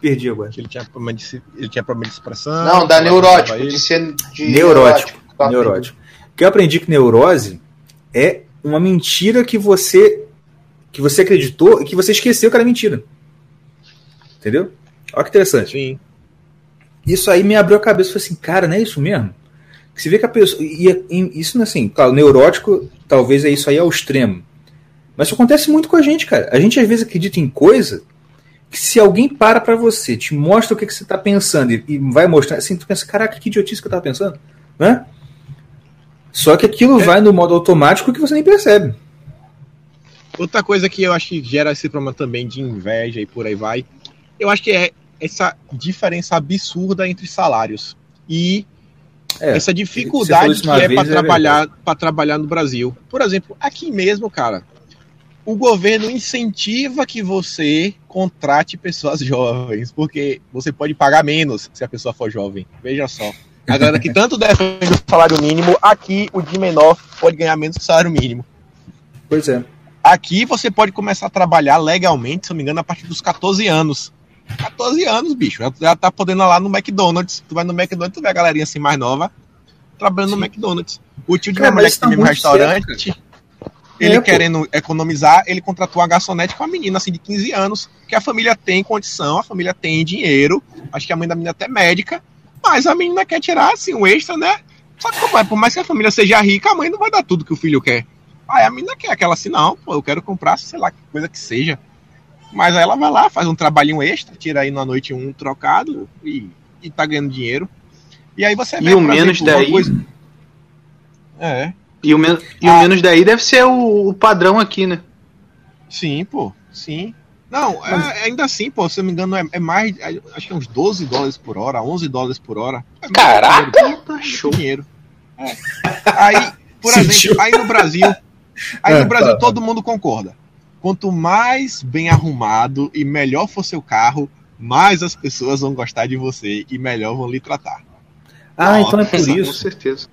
Perdi agora. Ele tinha problema de, ele tinha problema de expressão. Não, da neurótico, de ser de neurótico. Neurótico. neurótico. O que eu aprendi que neurose é uma mentira que você que você acreditou e que você esqueceu que era mentira. Entendeu? Olha que interessante. Sim. Isso aí me abriu a cabeça. Falei assim, cara, não é isso mesmo? Que você vê que a pessoa. E, e isso não é assim, claro, neurótico, talvez é isso aí ao extremo. Mas isso acontece muito com a gente, cara. A gente às vezes acredita em coisa que se alguém para pra você, te mostra o que, que você tá pensando e, e vai mostrar, assim, tu pensa, caraca, que idiotice que eu tava pensando, né? Só que aquilo é. vai no modo automático que você nem percebe. Outra coisa que eu acho que gera esse problema também de inveja e por aí vai, eu acho que é essa diferença absurda entre salários e é, essa dificuldade que é para é trabalhar para trabalhar no Brasil. Por exemplo, aqui mesmo, cara, o governo incentiva que você contrate pessoas jovens, porque você pode pagar menos se a pessoa for jovem. Veja só. A galera que tanto defende o salário mínimo, aqui o de menor pode ganhar menos que o salário mínimo. Pois é. Aqui você pode começar a trabalhar legalmente, se não me engano, a partir dos 14 anos. 14 anos, bicho. Já tá podendo ir lá no McDonald's. Tu vai no McDonald's, tu vê a galerinha assim mais nova trabalhando Sim. no McDonald's. O tio de minha mulher que tem mesmo restaurante, certo, ele é, querendo economizar, ele contratou uma garçonete com uma menina assim de 15 anos, que a família tem condição, a família tem dinheiro. Acho que a mãe da menina é até médica, mas a menina quer tirar assim um extra, né? Só que como é, por mais que a família seja rica, a mãe não vai dar tudo que o filho quer. Aí a menina quer aquela assim, não, pô, eu quero comprar, sei lá, que coisa que seja. Mas aí ela vai lá, faz um trabalhinho extra, tira aí na noite um trocado e, e tá ganhando dinheiro. E aí você vê. E o menos exemplo, daí. Coisa... É. E o, men e ah. o menos daí deve ser o, o, padrão aqui, né? Sim, pô, sim. Não, é, ainda assim, pô, se eu não me engano, é, é mais. É, acho que é uns 12 dólares por hora, 11 dólares por hora. É Caraca! Dinheiro, tá show. Dinheiro. É. Aí, por exemplo, aí no Brasil. Aí no é, Brasil tá, todo mundo concorda. Quanto mais bem arrumado e melhor for seu carro, mais as pessoas vão gostar de você e melhor vão lhe tratar. Ah, então é por isso. Com certeza.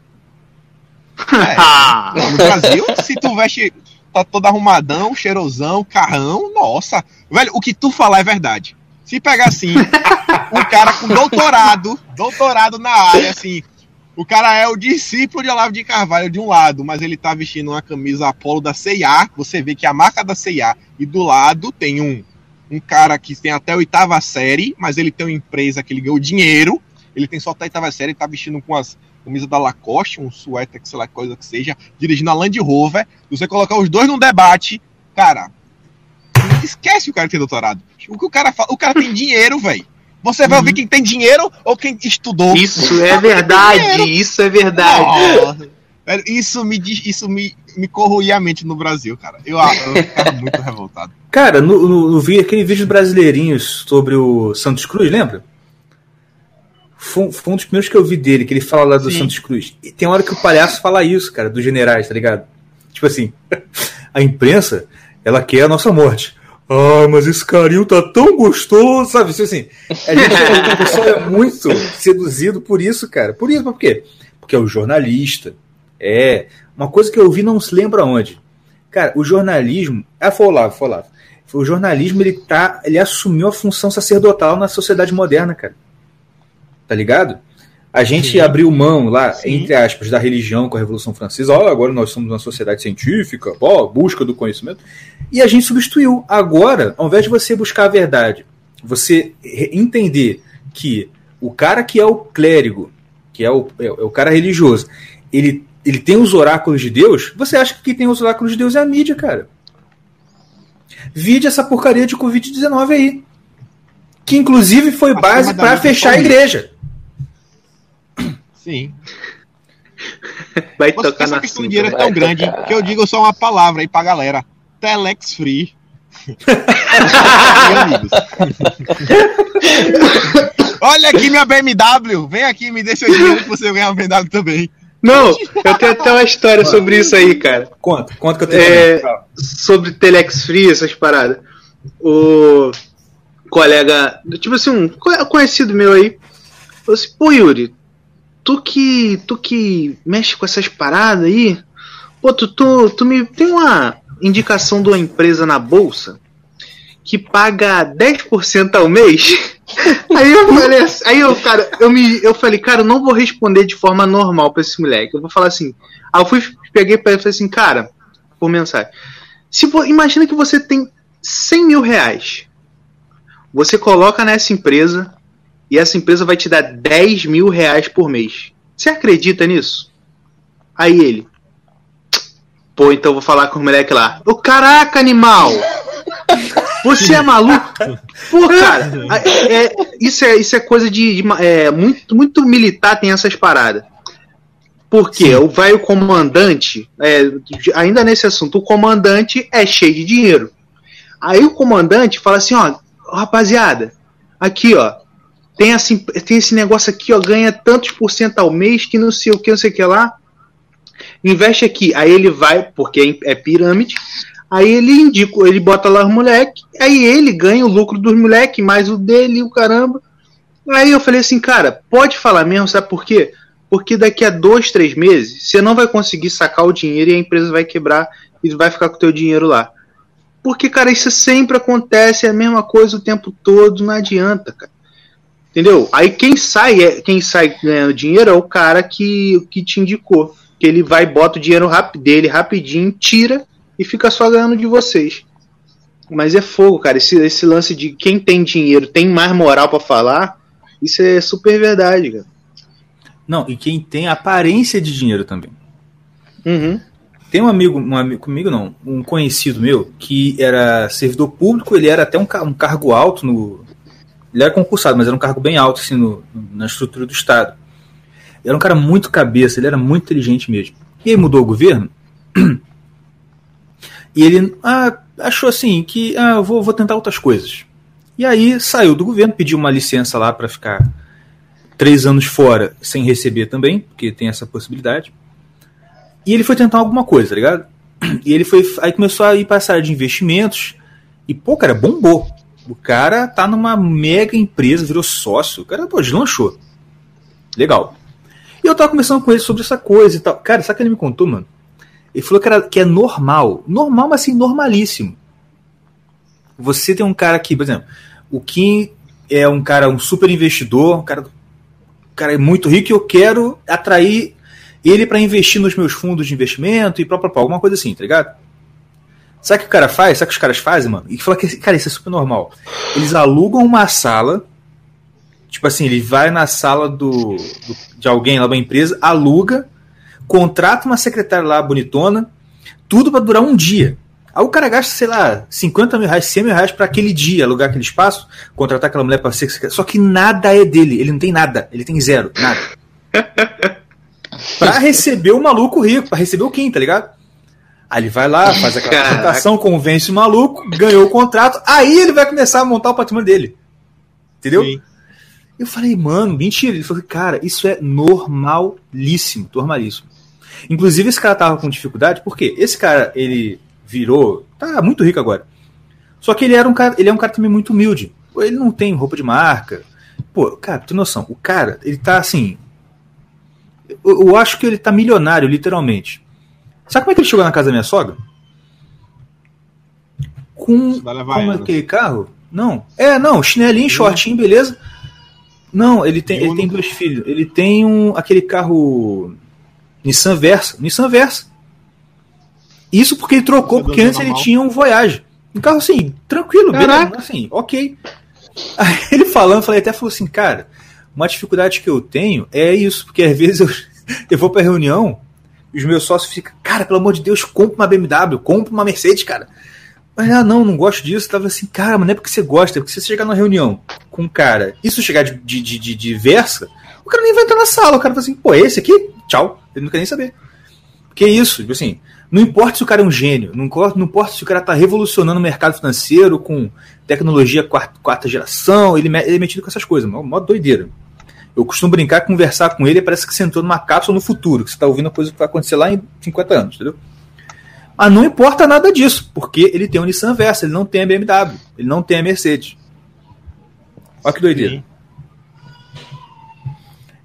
É, no Brasil, se tu veste, tá todo arrumadão, cheirosão, carrão, nossa. Velho, o que tu falar é verdade. Se pegar assim, um cara com doutorado, doutorado na área, assim, o cara é o discípulo de Olavo de Carvalho de um lado, mas ele tá vestindo uma camisa Apolo da CIA. Você vê que a marca da CIA e do lado tem um um cara que tem até a oitava série, mas ele tem uma empresa que ele ganhou dinheiro. Ele tem só até a oitava série, tá vestindo com as camisas da Lacoste, um suéter, sei lá, coisa que seja, dirigindo a Land Rover. Você colocar os dois num debate, cara, esquece o cara que tem doutorado. O que o cara fala, o cara tem dinheiro, velho. Você vai uhum. ouvir quem tem dinheiro ou quem estudou. Isso é verdade, isso é verdade. Oh, isso me, isso me, me corroía a mente no Brasil, cara. Eu, eu ficava muito revoltado. Cara, no, no, no, aquele vídeo brasileirinhos sobre o Santos Cruz, lembra? Foi, foi, um dos primeiros que eu vi dele, que ele fala lá do Sim. Santos Cruz. E tem hora que o palhaço fala isso, cara, dos generais, tá ligado? Tipo assim, a imprensa, ela quer a nossa morte. Ai, mas esse carinho tá tão gostoso, sabe? Tipo assim, a gente, o pessoal é muito seduzido por isso, cara. Por isso, por quê? Porque é o jornalista. É. Uma coisa que eu vi não se lembra onde. Cara, o jornalismo. Ah, foi o Olavo, foi o Olavo. O jornalismo, ele tá. Ele assumiu a função sacerdotal na sociedade moderna, cara. Tá ligado? A gente Sim. abriu mão lá, Sim. entre aspas, da religião com a Revolução Francesa. Ó, oh, agora nós somos uma sociedade científica, ó, busca do conhecimento. E a gente substituiu. Agora, ao invés de você buscar a verdade, você entender que o cara que é o clérigo, que é o, é, é o cara religioso, ele, ele tem os oráculos de Deus, você acha que quem tem os oráculos de Deus é a mídia, cara. Vide essa porcaria de Covid-19 aí. Que inclusive foi base para fechar a igreja. Sim. Vai Você, tocar essa questão de dinheiro é tão grande tocar. que eu digo só uma palavra aí pra galera. Telex Free. Olha aqui minha BMW. Vem aqui, me deixa o dinheiro que você ganhar uma BMW também. Não, eu tenho até uma história sobre isso aí, cara. Conta, conta que eu tenho. É, sobre Telex Free, essas paradas. O colega, tipo assim, um conhecido meu aí, falou assim: pô, Yuri, tu que, tu que mexe com essas paradas aí, pô, tu, tu, tu me tem uma indicação de uma empresa na bolsa que paga 10% ao mês. Aí eu falei assim, aí eu, cara, eu me eu falei, cara, eu não vou responder de forma normal para esse moleque. Eu vou falar assim. Aí eu fui peguei para ele e falei assim, cara, por mensagem. Se for, imagina que você tem 100 mil reais. Você coloca nessa empresa e essa empresa vai te dar 10 mil reais por mês. Você acredita nisso? Aí ele. Pô, então eu vou falar com o moleque lá. Ô caraca, animal! Você é maluco? Pô, cara, é, é, isso, é, isso é coisa de. de é, muito, muito militar tem essas paradas. Porque Sim. vai o comandante, é, ainda nesse assunto, o comandante é cheio de dinheiro. Aí o comandante fala assim, ó, rapaziada, aqui ó, tem, assim, tem esse negócio aqui, ó, ganha tantos por cento ao mês que não sei o que, não sei o que lá. Investe aqui. Aí ele vai, porque é pirâmide, Aí ele indica, ele bota lá os moleque, aí ele ganha o lucro dos moleque, mais o dele o caramba. Aí eu falei assim, cara, pode falar mesmo, sabe por quê? Porque daqui a dois, três meses, você não vai conseguir sacar o dinheiro e a empresa vai quebrar e vai ficar com o teu dinheiro lá. Porque, cara, isso sempre acontece, é a mesma coisa o tempo todo, não adianta, cara. Entendeu? Aí quem sai, é, quem sai ganhando dinheiro é o cara que, que te indicou. Que ele vai, bota o dinheiro rap, dele rapidinho, tira e fica só ganhando de vocês. Mas é fogo, cara. Esse, esse lance de quem tem dinheiro tem mais moral para falar, isso é super verdade, cara. Não, e quem tem aparência de dinheiro também. Uhum. Tem um amigo, um amigo comigo não, um conhecido meu que era servidor público, ele era até um, um cargo alto no. Ele era concursado, mas era um cargo bem alto assim no, na estrutura do Estado. Ele era um cara muito cabeça, ele era muito inteligente mesmo. E aí mudou o governo. E ele ah, achou assim que ah, vou, vou tentar outras coisas. E aí saiu do governo, pediu uma licença lá para ficar três anos fora sem receber também, porque tem essa possibilidade. E ele foi tentar alguma coisa, tá ligado? E ele foi. Aí começou a ir para essa área de investimentos. E, pô, cara, bombou. O cara tá numa mega empresa, virou sócio. O cara, pô, deslanchou. Legal. E eu tava conversando com ele sobre essa coisa e tal. Cara, sabe o que ele me contou, mano? Ele falou que, era, que é normal. Normal, mas assim, normalíssimo. Você tem um cara que, por exemplo, o Kim é um cara, um super investidor, um cara, um cara muito rico e eu quero atrair ele para investir nos meus fundos de investimento e pá, alguma coisa assim, tá ligado? Sabe o que o cara faz? Sabe o que os caras fazem, mano? E fala que, cara, isso é super normal. Eles alugam uma sala, tipo assim, ele vai na sala do, do de alguém lá da empresa, aluga, contrata uma secretária lá bonitona, tudo para durar um dia. Aí o cara gasta, sei lá, 50 mil reais, 100 mil reais para aquele dia, alugar aquele espaço, contratar aquela mulher para ser secretária. Só que nada é dele, ele não tem nada, ele tem zero, nada. pra receber o maluco rico, pra receber o Kim, tá ligado? Aí ele vai lá, faz aquela apresentação, convence o maluco, ganhou o contrato, aí ele vai começar a montar o patrimônio dele. Entendeu? Sim. Eu falei, mano, mentira. Ele falou, cara, isso é normalíssimo, normalíssimo. Inclusive, esse cara tava com dificuldade, porque esse cara, ele virou. tá muito rico agora. Só que ele era um cara. Ele é um cara também muito humilde. Ele não tem roupa de marca. Pô, cara, tem noção. O cara, ele tá assim. Eu, eu acho que ele tá milionário, literalmente. Sabe como é que ele chegou na casa da minha sogra? Com, com aquele carro? Não. É, não, chinelinho, shortinho, beleza. Não, ele tem, ele tem dois filhos. Ele tem um, aquele carro Nissan Versa. Nissan Versa. Isso porque ele trocou, porque antes ele tinha um Voyage. Um carro assim, tranquilo, beleza, assim, ok. Aí ele falando, falei até falou assim, cara, uma dificuldade que eu tenho é isso, porque às vezes eu, eu vou pra reunião e os meus sócios ficam, cara, pelo amor de Deus, compra uma BMW, compra uma Mercedes, cara. Mas, ah, não, não gosto disso. tava assim, cara, mas não é porque você gosta, é porque se você chegar numa reunião com um cara, isso chegar de, de, de, de, Versa, o cara nem vai entrar na sala. O cara fala assim, pô, é esse aqui? Tchau. Ele não quer nem saber. Porque é isso, tipo assim, não importa se o cara é um gênio, não importa, não importa se o cara tá revolucionando o mercado financeiro com tecnologia quarta, quarta geração, ele, ele é metido com essas coisas, mó, mó doideira. Eu costumo brincar, conversar com ele, parece que você entrou numa cápsula no futuro, que você está ouvindo a coisa que vai acontecer lá em 50 anos, entendeu? Mas não importa nada disso, porque ele tem o Nissan Versa, ele não tem a BMW, ele não tem a Mercedes. Olha que doideira. Sim.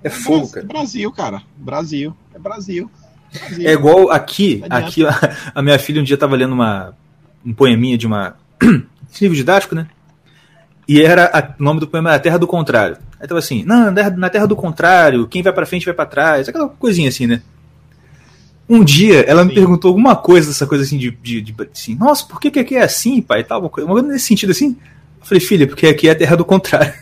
É fogo, cara. Brasil, cara. Brasil. É Brasil. Brasil. É igual aqui, aqui a, a, minha filha um dia estava lendo uma, um poeminha de uma livro didático, né? E era o nome do poema era A Terra do Contrário. Aí tava assim, não, na Terra do Contrário, quem vai para frente vai para trás, aquela coisinha assim, né? Um dia ela Sim. me perguntou alguma coisa dessa coisa assim de, de, de, assim, nossa, por que, que aqui é assim, pai? Tal, uma coisa, uma coisa nesse sentido assim. Eu falei, filha, porque aqui é a Terra do Contrário.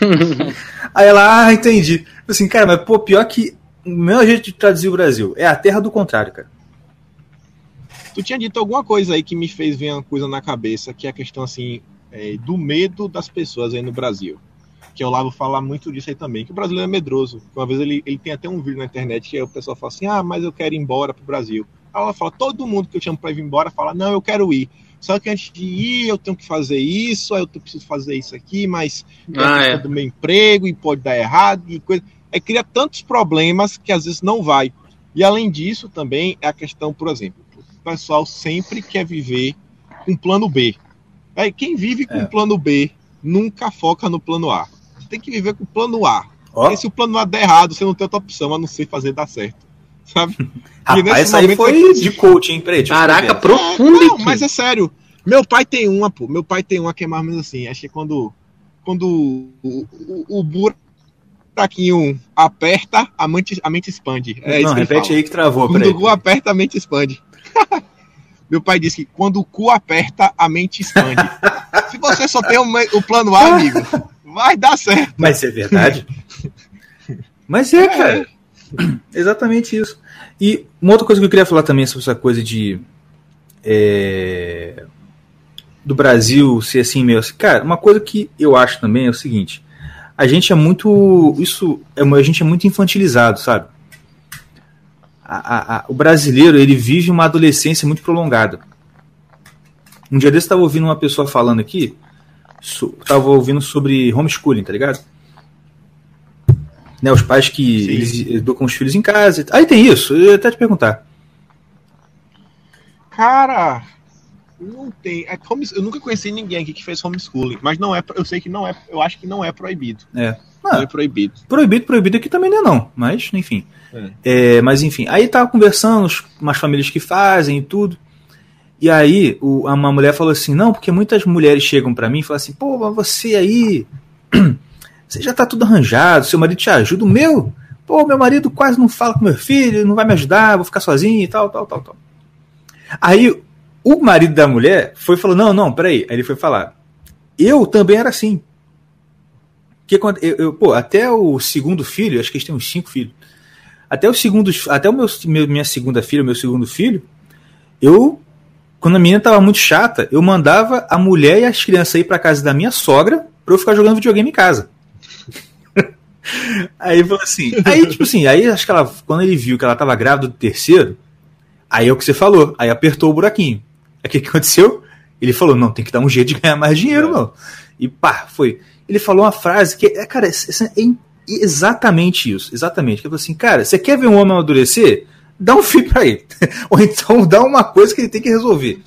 Aí ela, ah, entendi. Assim, cara, mas pô, pior que o melhor jeito de traduzir o Brasil é a Terra do Contrário, cara. Tu tinha dito alguma coisa aí que me fez ver uma coisa na cabeça, que é a questão assim é, do medo das pessoas aí no Brasil. Que eu lá vou falar muito disso aí também, que o brasileiro é medroso. Uma vez ele, ele tem até um vídeo na internet que o pessoal fala assim: ah, mas eu quero ir embora pro Brasil. Aí ela fala: todo mundo que eu chamo para ir embora fala: não, eu quero ir. Só que antes de ir, eu tenho que fazer isso, aí eu preciso fazer isso aqui, mas ah, é. do meu emprego e pode dar errado e coisa. É cria tantos problemas que às vezes não vai. E além disso, também é a questão, por exemplo, o pessoal sempre quer viver com plano B. É, quem vive com é. plano B nunca foca no plano A. Tem que viver com o plano A. Oh. Porque se o plano A der errado, você não tem outra opção a não ser fazer dar certo. Sabe? Rapaz, essa aí foi é... de coaching, Preto. Caraca, profundo. É, não, mas é sério. Meu pai tem uma, pô. Meu pai tem uma que é mais ou menos assim. Acho que quando, quando o, o, o buraquinho aperta, a mente, a mente expande. É não, repete aí que travou. Quando o cu aperta, a mente expande. Meu pai disse que quando o cu aperta, a mente expande. Se você só tem o, o plano A, amigo, vai dar certo. Mas é verdade. Mas é, é, cara. Exatamente isso. E uma outra coisa que eu queria falar também sobre essa coisa de. É, do Brasil ser assim meio assim. Cara, uma coisa que eu acho também é o seguinte: a gente é muito. Isso. É, a gente é muito infantilizado, sabe? A, a, o brasileiro ele vive uma adolescência muito prolongada. Um dia desse eu estava ouvindo uma pessoa falando aqui, estava ouvindo sobre homeschooling, tá ligado? Né, os pais que eles educam os filhos em casa. Aí tem isso, eu ia até te perguntar. Cara, não tem. É eu nunca conheci ninguém aqui que fez homeschooling, mas não é. Eu sei que não é. Eu acho que não é proibido. É. Ah, não é proibido. Proibido, proibido aqui também não é não. Mas, enfim. É. É, mas enfim, aí tava conversando, umas famílias que fazem e tudo. E aí o, uma mulher falou assim: não, porque muitas mulheres chegam para mim e falam assim: pô, mas você aí, você já tá tudo arranjado, seu marido te ajuda. O meu, pô, meu marido quase não fala com meu filho, não vai me ajudar, vou ficar sozinho e tal, tal, tal, tal. Aí o marido da mulher foi falou: não, não, peraí. Aí ele foi falar: eu também era assim. Que quando eu, eu, pô, até o segundo filho, acho que eles têm uns cinco filhos. Até o segundo, até o meu, minha segunda filha, meu segundo filho, eu quando a menina tava muito chata, eu mandava a mulher e as crianças ir para casa da minha sogra para eu ficar jogando videogame em casa. aí falou assim, aí tipo assim, aí acho que ela quando ele viu que ela tava grávida do terceiro, aí é o que você falou, aí apertou o buraquinho. Aí o que, que aconteceu? Ele falou: "Não, tem que dar um jeito de ganhar mais dinheiro, é. mano". E pá, foi. Ele falou uma frase que, é, cara, é exatamente isso. Exatamente. Que ele falou assim, cara, você quer ver um homem amadurecer? Dá um filho pra ele. Ou então dá uma coisa que ele tem que resolver.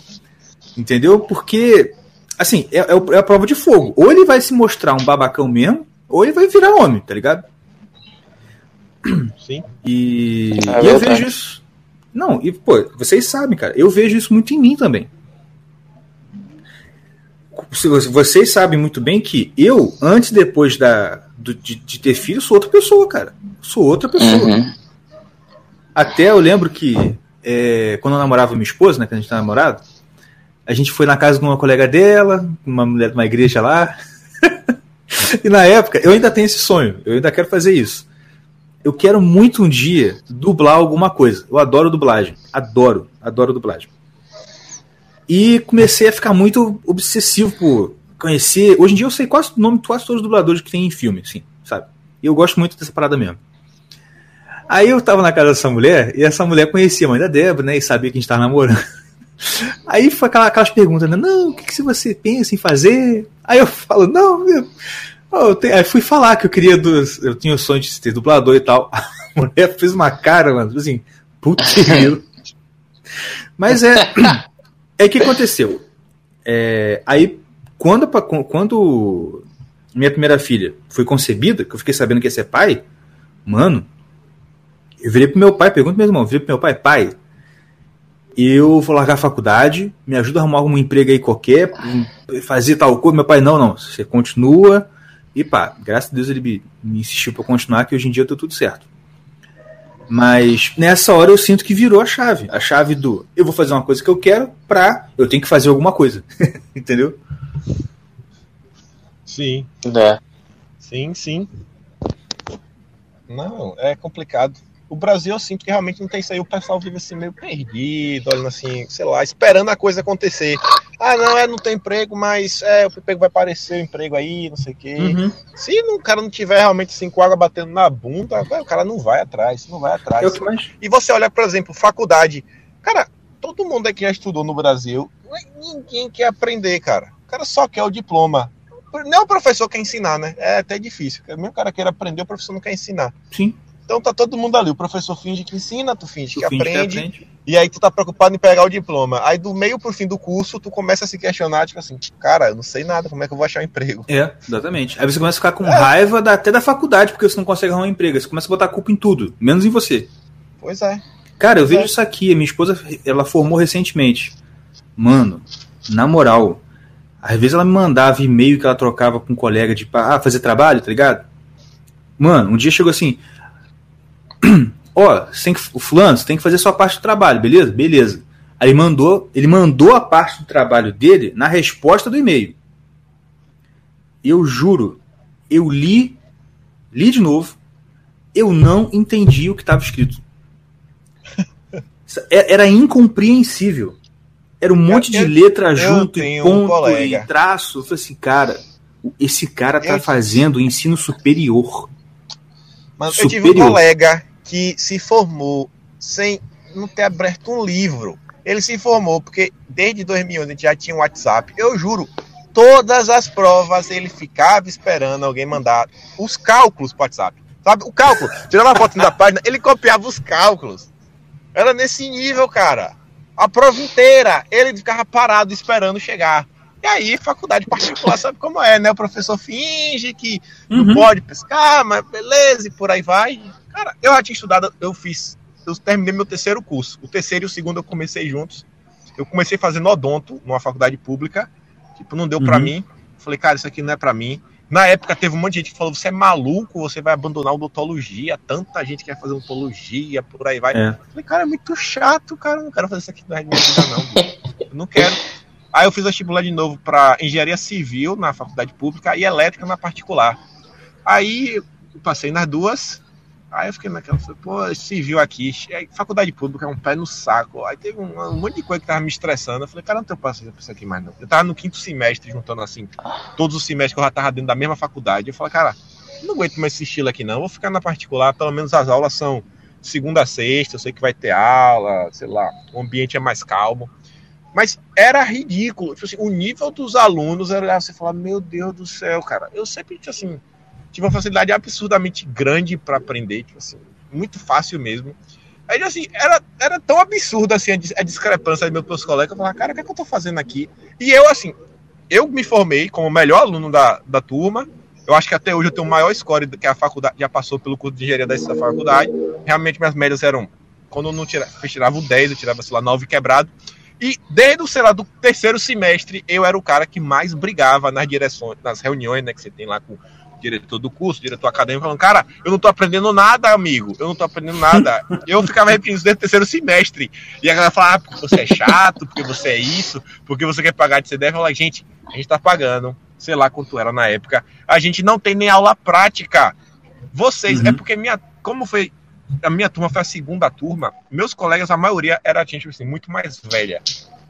Entendeu? Porque, assim, é, é, é a prova de fogo. Ou ele vai se mostrar um babacão mesmo, ou ele vai virar homem, tá ligado? Sim. E, é e eu vejo isso. Não, e, pô, vocês sabem, cara, eu vejo isso muito em mim também vocês sabem muito bem que eu, antes e depois da, do, de, de, ter filho, sou outra pessoa, cara. Sou outra pessoa. Uhum. Até eu lembro que é, quando eu namorava minha esposa, né, que a gente tá namorado, a gente foi na casa de uma colega dela, uma mulher de uma igreja lá. e na época, eu ainda tenho esse sonho, eu ainda quero fazer isso. Eu quero muito um dia dublar alguma coisa. Eu adoro dublagem. Adoro, adoro dublagem. E comecei a ficar muito obsessivo por conhecer. Hoje em dia eu sei quase o nome de quase todos os dubladores que tem em filme, assim, sabe? E eu gosto muito dessa parada mesmo. Aí eu tava na casa dessa mulher, e essa mulher conhecia a mãe da Débora, né? E sabia que a gente tava namorando. Aí foi aquela, aquelas perguntas, né? Não, o que, que você pensa em fazer? Aí eu falo, não, eu, eu te, aí fui falar que eu queria dos, eu tinha o sonho de ser dublador e tal. A mulher fez uma cara, mano, tipo assim, putz, Mas é, é que aconteceu. É, aí quando quando minha primeira filha foi concebida, que eu fiquei sabendo que ia ser pai, mano, eu virei pro meu pai, pergunto meu irmão, eu virei pro meu pai, pai, eu vou largar a faculdade, me ajuda a arrumar algum emprego aí qualquer, fazer tal coisa. Meu pai, não, não, você continua. E pá, graças a Deus ele me, me insistiu para continuar, que hoje em dia eu tô tudo certo. Mas nessa hora eu sinto que virou a chave. A chave do eu vou fazer uma coisa que eu quero pra eu tenho que fazer alguma coisa. Entendeu? Sim. É. Sim, sim. Não, é complicado o Brasil eu sinto que realmente não tem isso aí. O pessoal vive assim meio perdido, olhando assim, sei lá, esperando a coisa acontecer. Ah, não, é, não tem emprego, mas é, o emprego vai aparecer o emprego aí, não sei o quê. Uhum. Se o cara não tiver realmente assim com água batendo na bunda, o cara não vai atrás, não vai atrás. E você olha, por exemplo, faculdade. Cara, todo mundo aqui já estudou no Brasil, ninguém quer aprender, cara. O cara só quer o diploma. Nem o professor quer ensinar, né? É até difícil. Mesmo o cara queira aprender, o professor não quer ensinar. Sim. Então tá todo mundo ali. O professor finge que ensina, tu finge, tu que, finge aprende, que, aprende, E aí tu tá preocupado em pegar o diploma. Aí do meio pro fim do curso, tu começa a se questionar, tipo assim, cara, eu não sei nada, como é que eu vou achar um emprego? É, exatamente. Aí você começa a ficar com é. raiva da, até da faculdade, porque você não consegue arrumar um emprego. Você começa a botar a culpa em tudo, menos em você. Pois é. Cara, eu pois vejo é. isso aqui. Minha esposa, ela formou recentemente. Mano, na moral, às vezes ela me mandava e-mail que ela trocava com um colega de ah, fazer trabalho, tá ligado? Mano, um dia chegou assim, ó, oh, o fulano, você tem que fazer sua parte do trabalho, beleza? Beleza. Aí ele mandou, ele mandou a parte do trabalho dele na resposta do e-mail. Eu juro, eu li, li de novo, eu não entendi o que estava escrito. É, era incompreensível. Era um monte de letra junto, e ponto, um e traço. Eu falei assim, cara, esse cara tá eu fazendo ensino superior. Mas superior. eu tive um colega que se formou sem não ter aberto um livro. Ele se formou porque desde 2011 a gente já tinha um WhatsApp. Eu juro, todas as provas ele ficava esperando alguém mandar os cálculos para o WhatsApp. Sabe? O cálculo. Tirava a foto da página, ele copiava os cálculos. Era nesse nível, cara. A prova inteira, ele ficava parado esperando chegar. E aí, faculdade particular sabe como é, né? O professor finge que uhum. não pode pescar, mas beleza, e por aí vai. Cara, eu já tinha estudado, eu fiz, eu terminei meu terceiro curso. O terceiro e o segundo eu comecei juntos. Eu comecei fazendo odonto numa faculdade pública. Tipo, não deu uhum. para mim. Falei, cara, isso aqui não é para mim. Na época teve um monte de gente que falou: você é maluco, você vai abandonar odontologia. Tanta gente quer fazer odontologia, por aí vai. É. Falei, cara, é muito chato, cara. Não quero fazer isso aqui na minha vida, não. Eu não quero. Aí eu fiz vestibular de novo para engenharia civil na faculdade pública e elétrica na particular. Aí eu passei nas duas, Aí eu fiquei naquela, falei, pô, civil aqui, faculdade pública é um pé no saco. Aí teve um, um, monte de coisa que tava me estressando. Eu falei, cara, não tenho paciência pra isso aqui mais não. Eu tava no quinto semestre, juntando assim, todos os semestres que eu já tava dentro da mesma faculdade. Eu falei, cara, não aguento mais esse estilo aqui não, vou ficar na particular, pelo menos as aulas são segunda a sexta, eu sei que vai ter aula, sei lá, o ambiente é mais calmo. Mas era ridículo. Tipo assim, o nível dos alunos era você falar, meu Deus do céu, cara. Eu sempre, assim, tive uma facilidade absurdamente grande para aprender, tipo assim, muito fácil mesmo. Aí, assim, era, era tão absurda assim, a, discrepância dos meus colegas. Eu falava, cara, o que, é que eu tô fazendo aqui? E eu, assim, eu me formei como o melhor aluno da, da turma. Eu acho que até hoje eu tenho o maior score que a faculdade já passou pelo curso de engenharia dessa faculdade. Realmente minhas médias eram. Quando eu não tirava, eu tirava o 10, eu tirava, sei lá, 9 quebrado. E desde, sei lá, do terceiro semestre, eu era o cara que mais brigava nas direções, nas reuniões, né, que você tem lá com diretor do curso, diretor acadêmico, falando, cara, eu não tô aprendendo nada, amigo, eu não tô aprendendo nada. eu ficava repetindo desde o terceiro semestre. E a galera falava, ah, porque você é chato, porque você é isso, porque você quer pagar de CDF. Eu falava, gente, a gente tá pagando, sei lá quanto era na época, a gente não tem nem aula prática. Vocês, uhum. é porque minha, como foi a minha turma foi a segunda turma, meus colegas, a maioria era gente assim, muito mais velha.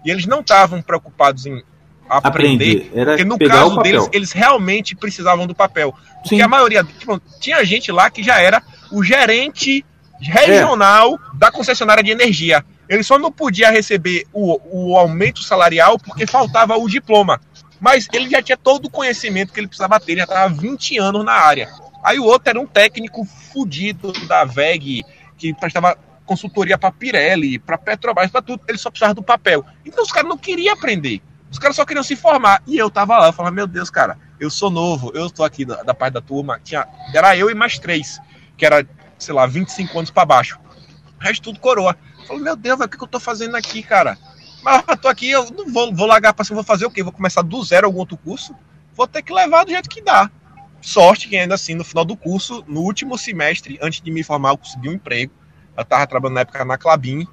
E eles não estavam preocupados em aprender, aprender. porque no caso deles, eles realmente precisavam do papel. Porque Sim. a maioria, tipo, tinha gente lá que já era o gerente regional é. da concessionária de energia. Ele só não podia receber o, o aumento salarial porque faltava o diploma. Mas ele já tinha todo o conhecimento que ele precisava ter, ele já estava 20 anos na área. Aí o outro era um técnico fudido da VEG, que prestava consultoria para Pirelli, para Petrobras, para tudo. Ele só precisava do papel. Então os caras não queriam aprender. Os caras só queriam se formar. E eu tava lá, eu meu Deus, cara, eu sou novo, eu estou aqui da, da parte da turma. Tinha, era eu e mais três, que era, sei lá, 25 anos para baixo. O resto tudo coroa. Eu falei, meu Deus, o que, que eu tô fazendo aqui, cara? Mas eu tô aqui, eu não vou, vou largar para cima, vou fazer o quê? Vou começar do zero algum outro curso? Vou ter que levar do jeito que dá. Sorte que ainda assim, no final do curso, no último semestre, antes de me formar, eu consegui um emprego. Eu tava trabalhando na época na Clabin.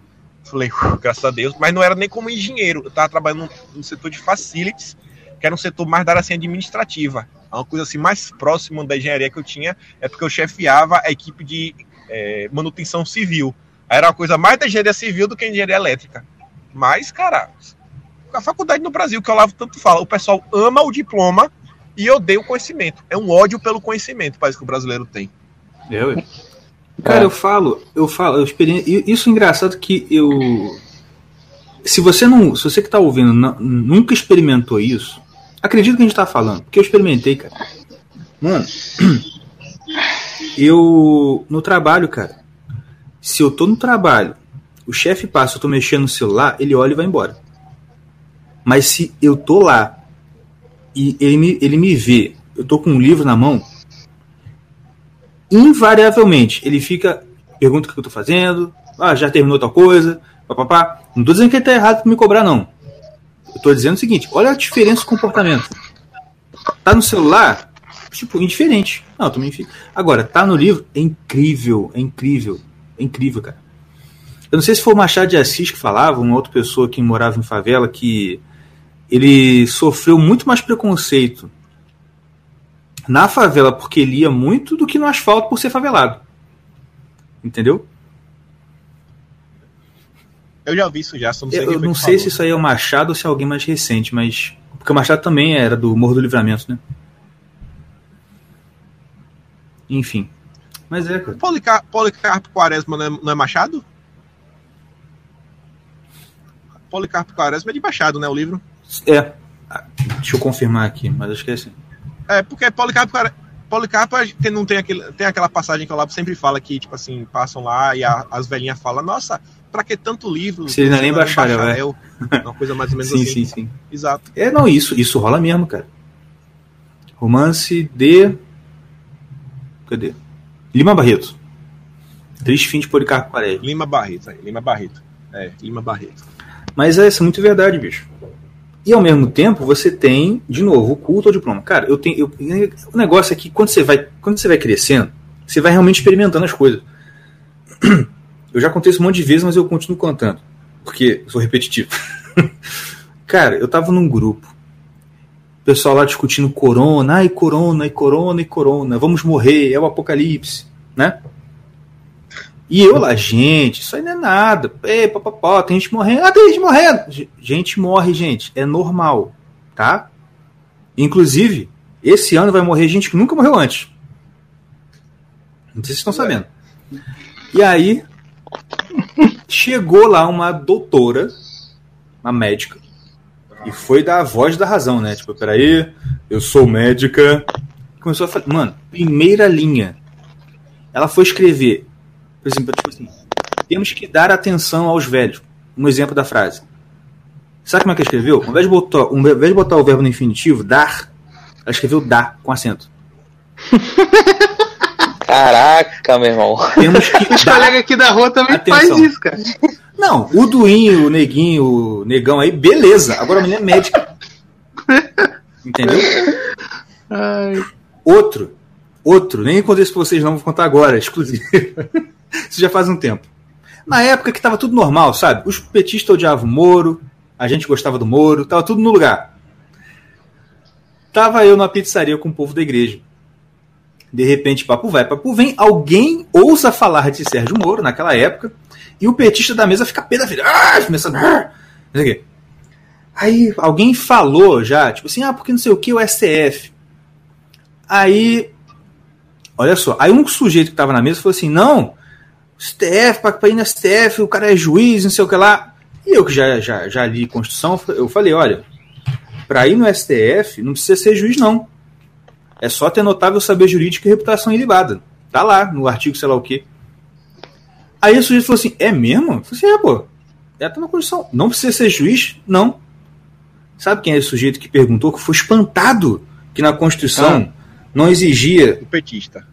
Falei, graças a Deus, mas não era nem como engenheiro. Eu tava trabalhando no, setor de facilities, que era um setor mais da área assim, administrativa. Uma coisa assim mais próxima da engenharia que eu tinha é porque eu chefiava a equipe de é, manutenção civil. Era uma coisa mais da engenharia civil do que engenharia elétrica. Mas, cara, a faculdade no Brasil, que o Olavo tanto fala, o pessoal ama o diploma e odeia o conhecimento. É um ódio pelo conhecimento, parece que o brasileiro tem. Eu, Cara, é. eu falo, eu falo, eu experi... isso é engraçado que eu. Se você não. Se você que tá ouvindo não, nunca experimentou isso, acredito que a gente tá falando, porque eu experimentei, cara. Mano, eu. No trabalho, cara. Se eu tô no trabalho o chefe passa, eu tô mexendo no celular, ele olha e vai embora. Mas se eu tô lá e ele me, ele me vê, eu tô com um livro na mão, invariavelmente ele fica, pergunta o que eu tô fazendo, ah, já terminou tal coisa, papapá. Não tô dizendo que ele tá errado me cobrar, não. Eu tô dizendo o seguinte, olha a diferença de comportamento. Tá no celular, tipo, indiferente. Não, também fica. Agora, tá no livro, é incrível, é incrível, é incrível, cara. Eu não sei se foi o Machado de Assis que falava, uma outra pessoa que morava em favela, que ele sofreu muito mais preconceito na favela porque lia muito do que no asfalto por ser favelado. Entendeu? Eu já ouvi isso já, só não sei Eu não sei falou. se isso aí é o Machado ou se é alguém mais recente, mas. Porque o Machado também era do Morro do Livramento, né? Enfim. Mas é, cara. Policar Policarpo Quaresma não é, não é Machado? Policarpo Quaresma é de Baixado, né? O livro. É. Deixa eu confirmar aqui, mas acho que é assim. É, porque Policarpo, Policarpo tem, não tem, aquele, tem aquela passagem que o Olavo sempre fala que, tipo assim, passam lá e a, as velhinhas falam, nossa, pra que tanto livro? Se ele não é nem bacharel, bacharel é. Uma coisa mais ou menos sim, assim. Sim, sim, Exato. É, não, isso, isso rola mesmo, cara. Romance de. Cadê? Lima Barreto. Triste fim de Policarpo Quaresma. Lima Barreto, aí. Lima Barreto. É, Lima Barreto. Mas é, isso é muito verdade, bicho. E ao mesmo tempo, você tem, de novo, o culto ao diploma. Cara, eu tenho. Eu, o negócio é que quando você vai, quando você vai crescendo, você vai realmente experimentando as coisas. Eu já contei isso um monte de vezes, mas eu continuo contando. Porque sou repetitivo. Cara, eu tava num grupo. Pessoal lá discutindo corona, ai, corona, e corona, e corona, vamos morrer, é o apocalipse, né? E eu lá, gente, isso aí não é nada. Ei, papapó, tem gente morrendo. Ah, tem gente morrendo. Gente morre, gente. É normal, tá? Inclusive, esse ano vai morrer gente que nunca morreu antes. Não sei se estão sabendo. E aí, chegou lá uma doutora, uma médica, e foi dar a voz da razão, né? Tipo, peraí, eu sou médica. Começou a falar, mano, primeira linha. Ela foi escrever por exemplo, tipo assim, temos que dar atenção aos velhos. Um exemplo da frase. Sabe como é que ela escreveu? Ao invés de botar, ao invés de botar o verbo no infinitivo, dar, ela escreveu dar com acento. Caraca, meu irmão. Temos que Os colegas aqui da rua também atenção. faz isso, cara. Não, o Duinho, o Neguinho, o Negão aí, beleza. Agora a menina é médica. Entendeu? Ai. Outro. Outro. Nem contei isso pra vocês não, vou contar agora, exclusivo. Isso já faz um tempo. Na época que tava tudo normal, sabe? Os petistas odiavam o Moro, a gente gostava do Moro, tava tudo no lugar. Tava eu numa pizzaria com o povo da igreja. De repente, papo vai, papo vem, alguém ousa falar de Sérgio Moro naquela época, e o petista da mesa fica pé da vida. Ah, começando. Ah, não sei o. Aí alguém falou já, tipo assim, ah, porque não sei o que, o STF. Aí, olha só, aí um sujeito que tava na mesa falou assim: não, STF, para ir no STF, o cara é juiz, não sei o que lá. E eu que já, já, já li Constituição, eu falei, olha, para ir no STF não precisa ser juiz, não. É só ter notável saber jurídico e reputação ilibada. Tá lá, no artigo sei lá o quê. Aí o sujeito falou assim, é mesmo? Eu falei assim, é, pô. É, tá na Constituição. Não precisa ser juiz? Não. Sabe quem é esse sujeito que perguntou, que foi espantado que na Constituição ah. não exigia... O petista.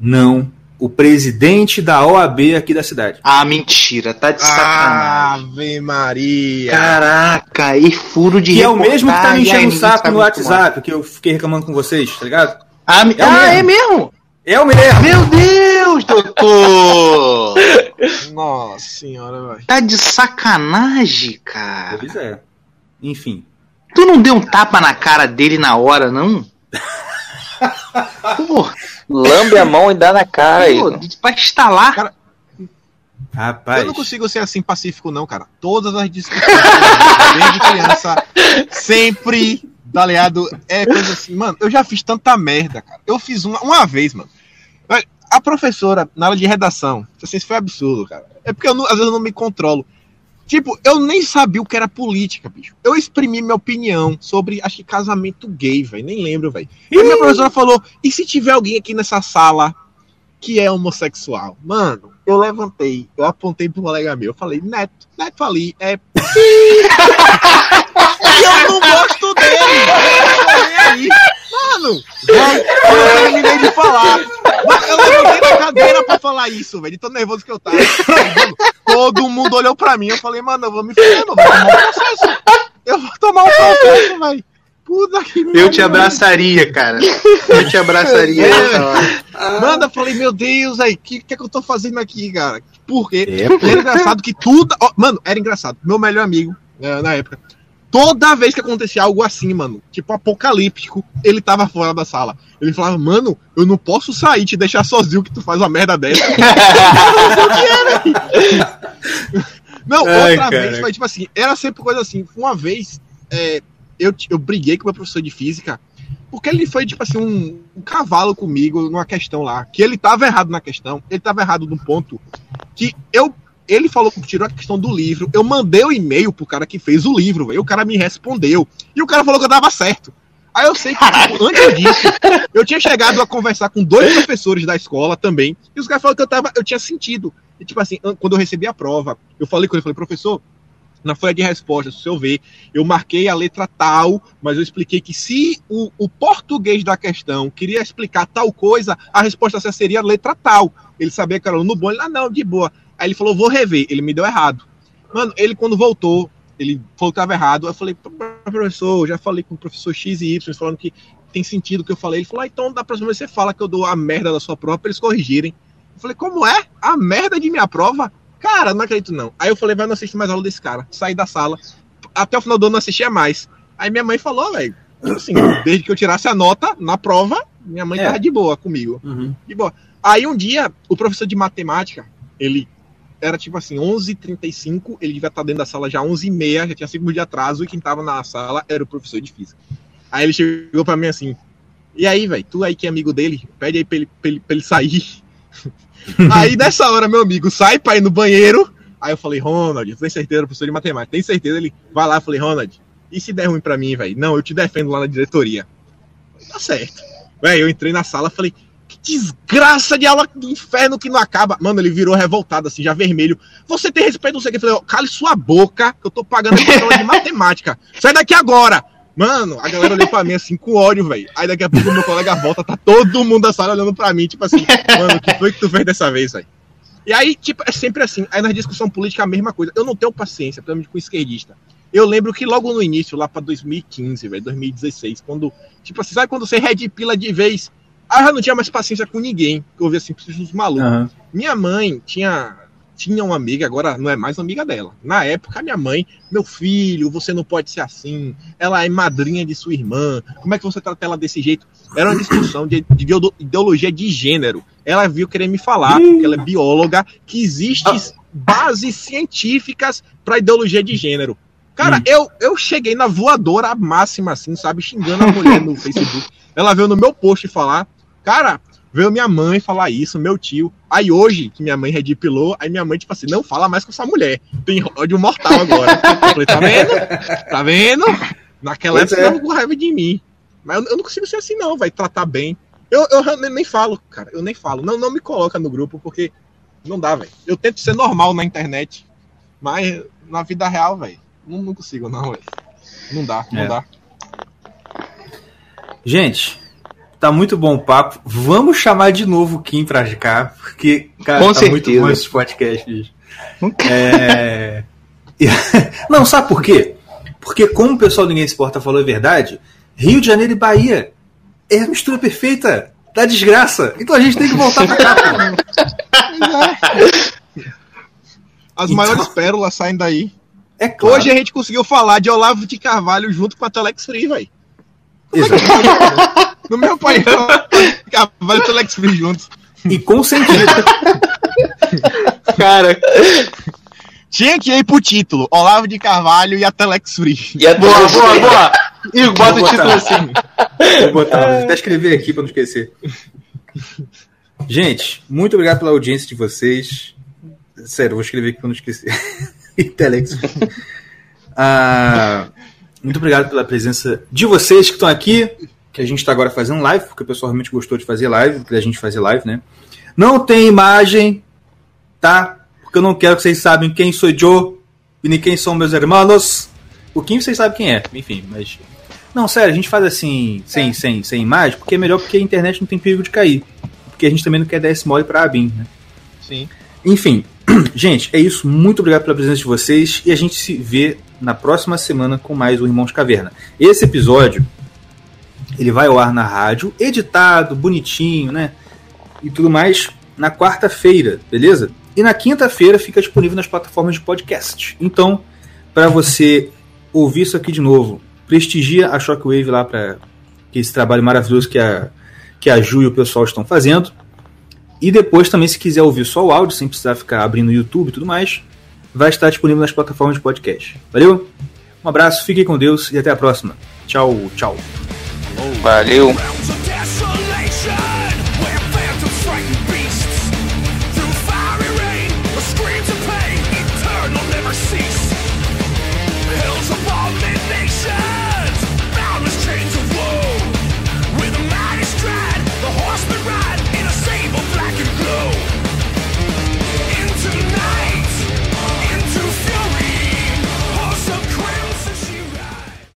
Não o presidente da OAB aqui da cidade. Ah, mentira, tá de sacanagem. Ave Maria. Caraca, e furo de Que é o mesmo que tá me enchendo o saco no WhatsApp, que eu fiquei reclamando com vocês, tá ligado? Ah, é, ah, é mesmo? É o mesmo. Meu Deus, doutor! Nossa senhora, velho. Tá de sacanagem, cara. Pois é. Enfim. Tu não deu um tapa na cara dele na hora, não? Pô, lambe a mão e dá na cara aí. Pra instalar. Cara, Rapaz. Eu não consigo ser assim pacífico, não, cara. Todas as discussões, desde criança, sempre, tá ligado? É coisa assim, mano, eu já fiz tanta merda, cara. Eu fiz uma, uma vez, mano. A professora, na aula de redação, assim, isso foi absurdo, cara. É porque eu não, às vezes eu não me controlo. Tipo, eu nem sabia o que era política, bicho. Eu exprimi minha opinião sobre, acho que casamento gay, velho. Nem lembro, velho. E a minha professora falou: e se tiver alguém aqui nessa sala que é homossexual? Mano, eu levantei, eu apontei pro colega meu, eu falei, Neto, Neto ali é. e eu não gosto dele! Eu falei aí. Mano, eu terminei de falar. Eu levantei da cadeira pra falar isso, velho. De tão nervoso que eu tava. Todo mundo olhou pra mim. Eu falei, mano, eu vou me ferrar, eu vou tomar um processo. Eu vou tomar um processo, velho. Puta que Eu te abraçaria, cara. Eu te abraçaria. É. Mano, eu falei, meu Deus, aí, o que, que é que eu tô fazendo aqui, cara? Por quê? É, era engraçado que tudo. Oh, mano, era engraçado. Meu melhor amigo, né, na época, Toda vez que acontecia algo assim, mano, tipo apocalíptico, ele tava fora da sala. Ele falava, mano, eu não posso sair te deixar sozinho que tu faz uma merda dessa. não, Ai, outra cara. vez foi tipo assim, era sempre coisa assim. Uma vez é, eu, eu briguei com o meu professor de física, porque ele foi, tipo assim, um, um, cavalo comigo numa questão lá. Que ele tava errado na questão, ele tava errado num ponto que eu ele falou que tirou a questão do livro. Eu mandei o um e-mail pro cara que fez o livro, velho. O cara me respondeu. E o cara falou que eu dava certo. Aí eu sei que, tipo, antes disso, eu tinha chegado a conversar com dois professores da escola também. E os caras falaram que eu, tava, eu tinha sentido. E, tipo assim, quando eu recebi a prova, eu falei com ele, falei, professor, na folha de resposta, se eu ver, eu marquei a letra tal, mas eu expliquei que se o, o português da questão queria explicar tal coisa, a resposta seria a letra tal. Ele sabia que era no bom, ele, ah, não, de boa. Aí ele falou, vou rever. Ele me deu errado. Mano, ele quando voltou, ele falou que estava errado. Eu falei, professor, já falei com o professor X e Y, falando que tem sentido o que eu falei. Ele falou, ah, então da próxima vez você fala que eu dou a merda da sua prova pra eles corrigirem. Eu falei, como é? A merda de minha prova? Cara, não acredito não. Aí eu falei, vai não assistir mais aula desse cara. Saí da sala. Até o final do ano não assistia mais. Aí minha mãe falou, velho, assim, desde que eu tirasse a nota na prova, minha mãe é. tava de boa comigo. Uhum. De boa. Aí um dia, o professor de matemática, ele era tipo assim, 11h35, ele devia estar dentro da sala já 11h30, já tinha 5 minutos de atraso, e quem tava na sala era o professor de física. Aí ele chegou pra mim assim, e aí, velho, tu aí que é amigo dele, pede aí pra ele, pra ele, pra ele sair. aí nessa hora, meu amigo sai pra ir no banheiro, aí eu falei, Ronald, tem certeza, professor de matemática, tem certeza? Ele vai lá, eu falei, Ronald, e se der ruim pra mim, velho? Não, eu te defendo lá na diretoria. Tá certo. Velho, eu entrei na sala, falei, desgraça de aula do inferno que não acaba. Mano, ele virou revoltado, assim, já vermelho. Você tem respeito, não sei o que. Eu falei, cale sua boca, que eu tô pagando a de matemática. Sai daqui agora! Mano, a galera olhou pra mim assim, com ódio, velho. Aí daqui a pouco meu colega volta, tá todo mundo da sala olhando pra mim, tipo assim, mano, o que foi que tu fez dessa vez, velho? E aí, tipo, é sempre assim. Aí na discussão política a mesma coisa. Eu não tenho paciência, principalmente com esquerdista. Eu lembro que logo no início, lá pra 2015, velho, 2016, quando, tipo assim, sabe quando você red pila de vez Aí eu já não tinha mais paciência com ninguém, que eu ouvia assim, uns malucos. Uhum. Minha mãe tinha tinha uma amiga, agora não é mais amiga dela. Na época, minha mãe, meu filho, você não pode ser assim. Ela é madrinha de sua irmã. Como é que você trata ela desse jeito? Era uma discussão de, de ideologia de gênero. Ela viu querer me falar, porque ela é bióloga, que existem bases científicas para ideologia de gênero. Cara, hum. eu, eu cheguei na voadora máxima, assim, sabe? Xingando a mulher no Facebook. Ela veio no meu post falar Cara, Veio minha mãe falar isso, meu tio. Aí hoje, que minha mãe redipilou, aí minha mãe, tipo assim, não fala mais com essa mulher. Tem ódio mortal agora. eu falei, tá vendo? Tá vendo? Naquela pois época é. com raiva de mim. Mas eu, eu, não consigo ser assim, não, vai tratar bem. Eu, eu nem, nem falo, cara. Eu nem falo. Não, não me coloca no grupo, porque não dá, velho. Eu tento ser normal na internet, mas na vida real, velho, não, não consigo, não, velho. Não dá, não é. dá. Gente, tá muito bom o papo. Vamos chamar de novo o Kim pra cá, porque, cara, Com tá certeza. muito bom esses podcasts. É... não, sabe por quê? Porque, como o pessoal do Ninguém Se Porta falou a verdade, Rio de Janeiro e Bahia é a mistura perfeita da desgraça. Então a gente tem que voltar pra cá, As então... maiores pérolas saem daí. É claro. Hoje a gente conseguiu falar de Olavo de Carvalho junto com a Telex Free, velho. No meu painel, Carvalho e Telex Free juntos. E com sentido. Cara, tinha que ir pro título: Olavo de Carvalho e a Telex Free. E a boa, boa, boa. Igor, bota o título assim. Vou botar, vou até escrever aqui pra não esquecer. Gente, muito obrigado pela audiência de vocês. Sério, vou escrever aqui pra não esquecer. Telex. ah, muito obrigado pela presença de vocês que estão aqui. Que a gente está agora fazendo live, porque o pessoal realmente gostou de fazer live, da gente fazer live, né? Não tem imagem, tá? porque eu não quero que vocês saibam quem sou eu e nem quem são meus irmãos. O Kim vocês sabem quem é, enfim, mas. Não, sério, a gente faz assim, sem, é. sem, sem imagem, porque é melhor porque a internet não tem perigo de cair. Porque a gente também não quer dar esse mole pra Abin, né? Sim. Enfim, gente, é isso. Muito obrigado pela presença de vocês e a gente se vê na próxima semana com mais o Irmãos Caverna. Esse episódio ele vai ao ar na rádio, editado, bonitinho, né? E tudo mais na quarta-feira, beleza? E na quinta-feira fica disponível nas plataformas de podcast. Então, para você ouvir isso aqui de novo, prestigia a Shockwave lá para esse trabalho maravilhoso que a, que a Ju e o pessoal estão fazendo. E depois também, se quiser ouvir só o áudio, sem precisar ficar abrindo o YouTube e tudo mais, vai estar disponível nas plataformas de podcast. Valeu? Um abraço, fiquem com Deus e até a próxima. Tchau, tchau. Valeu.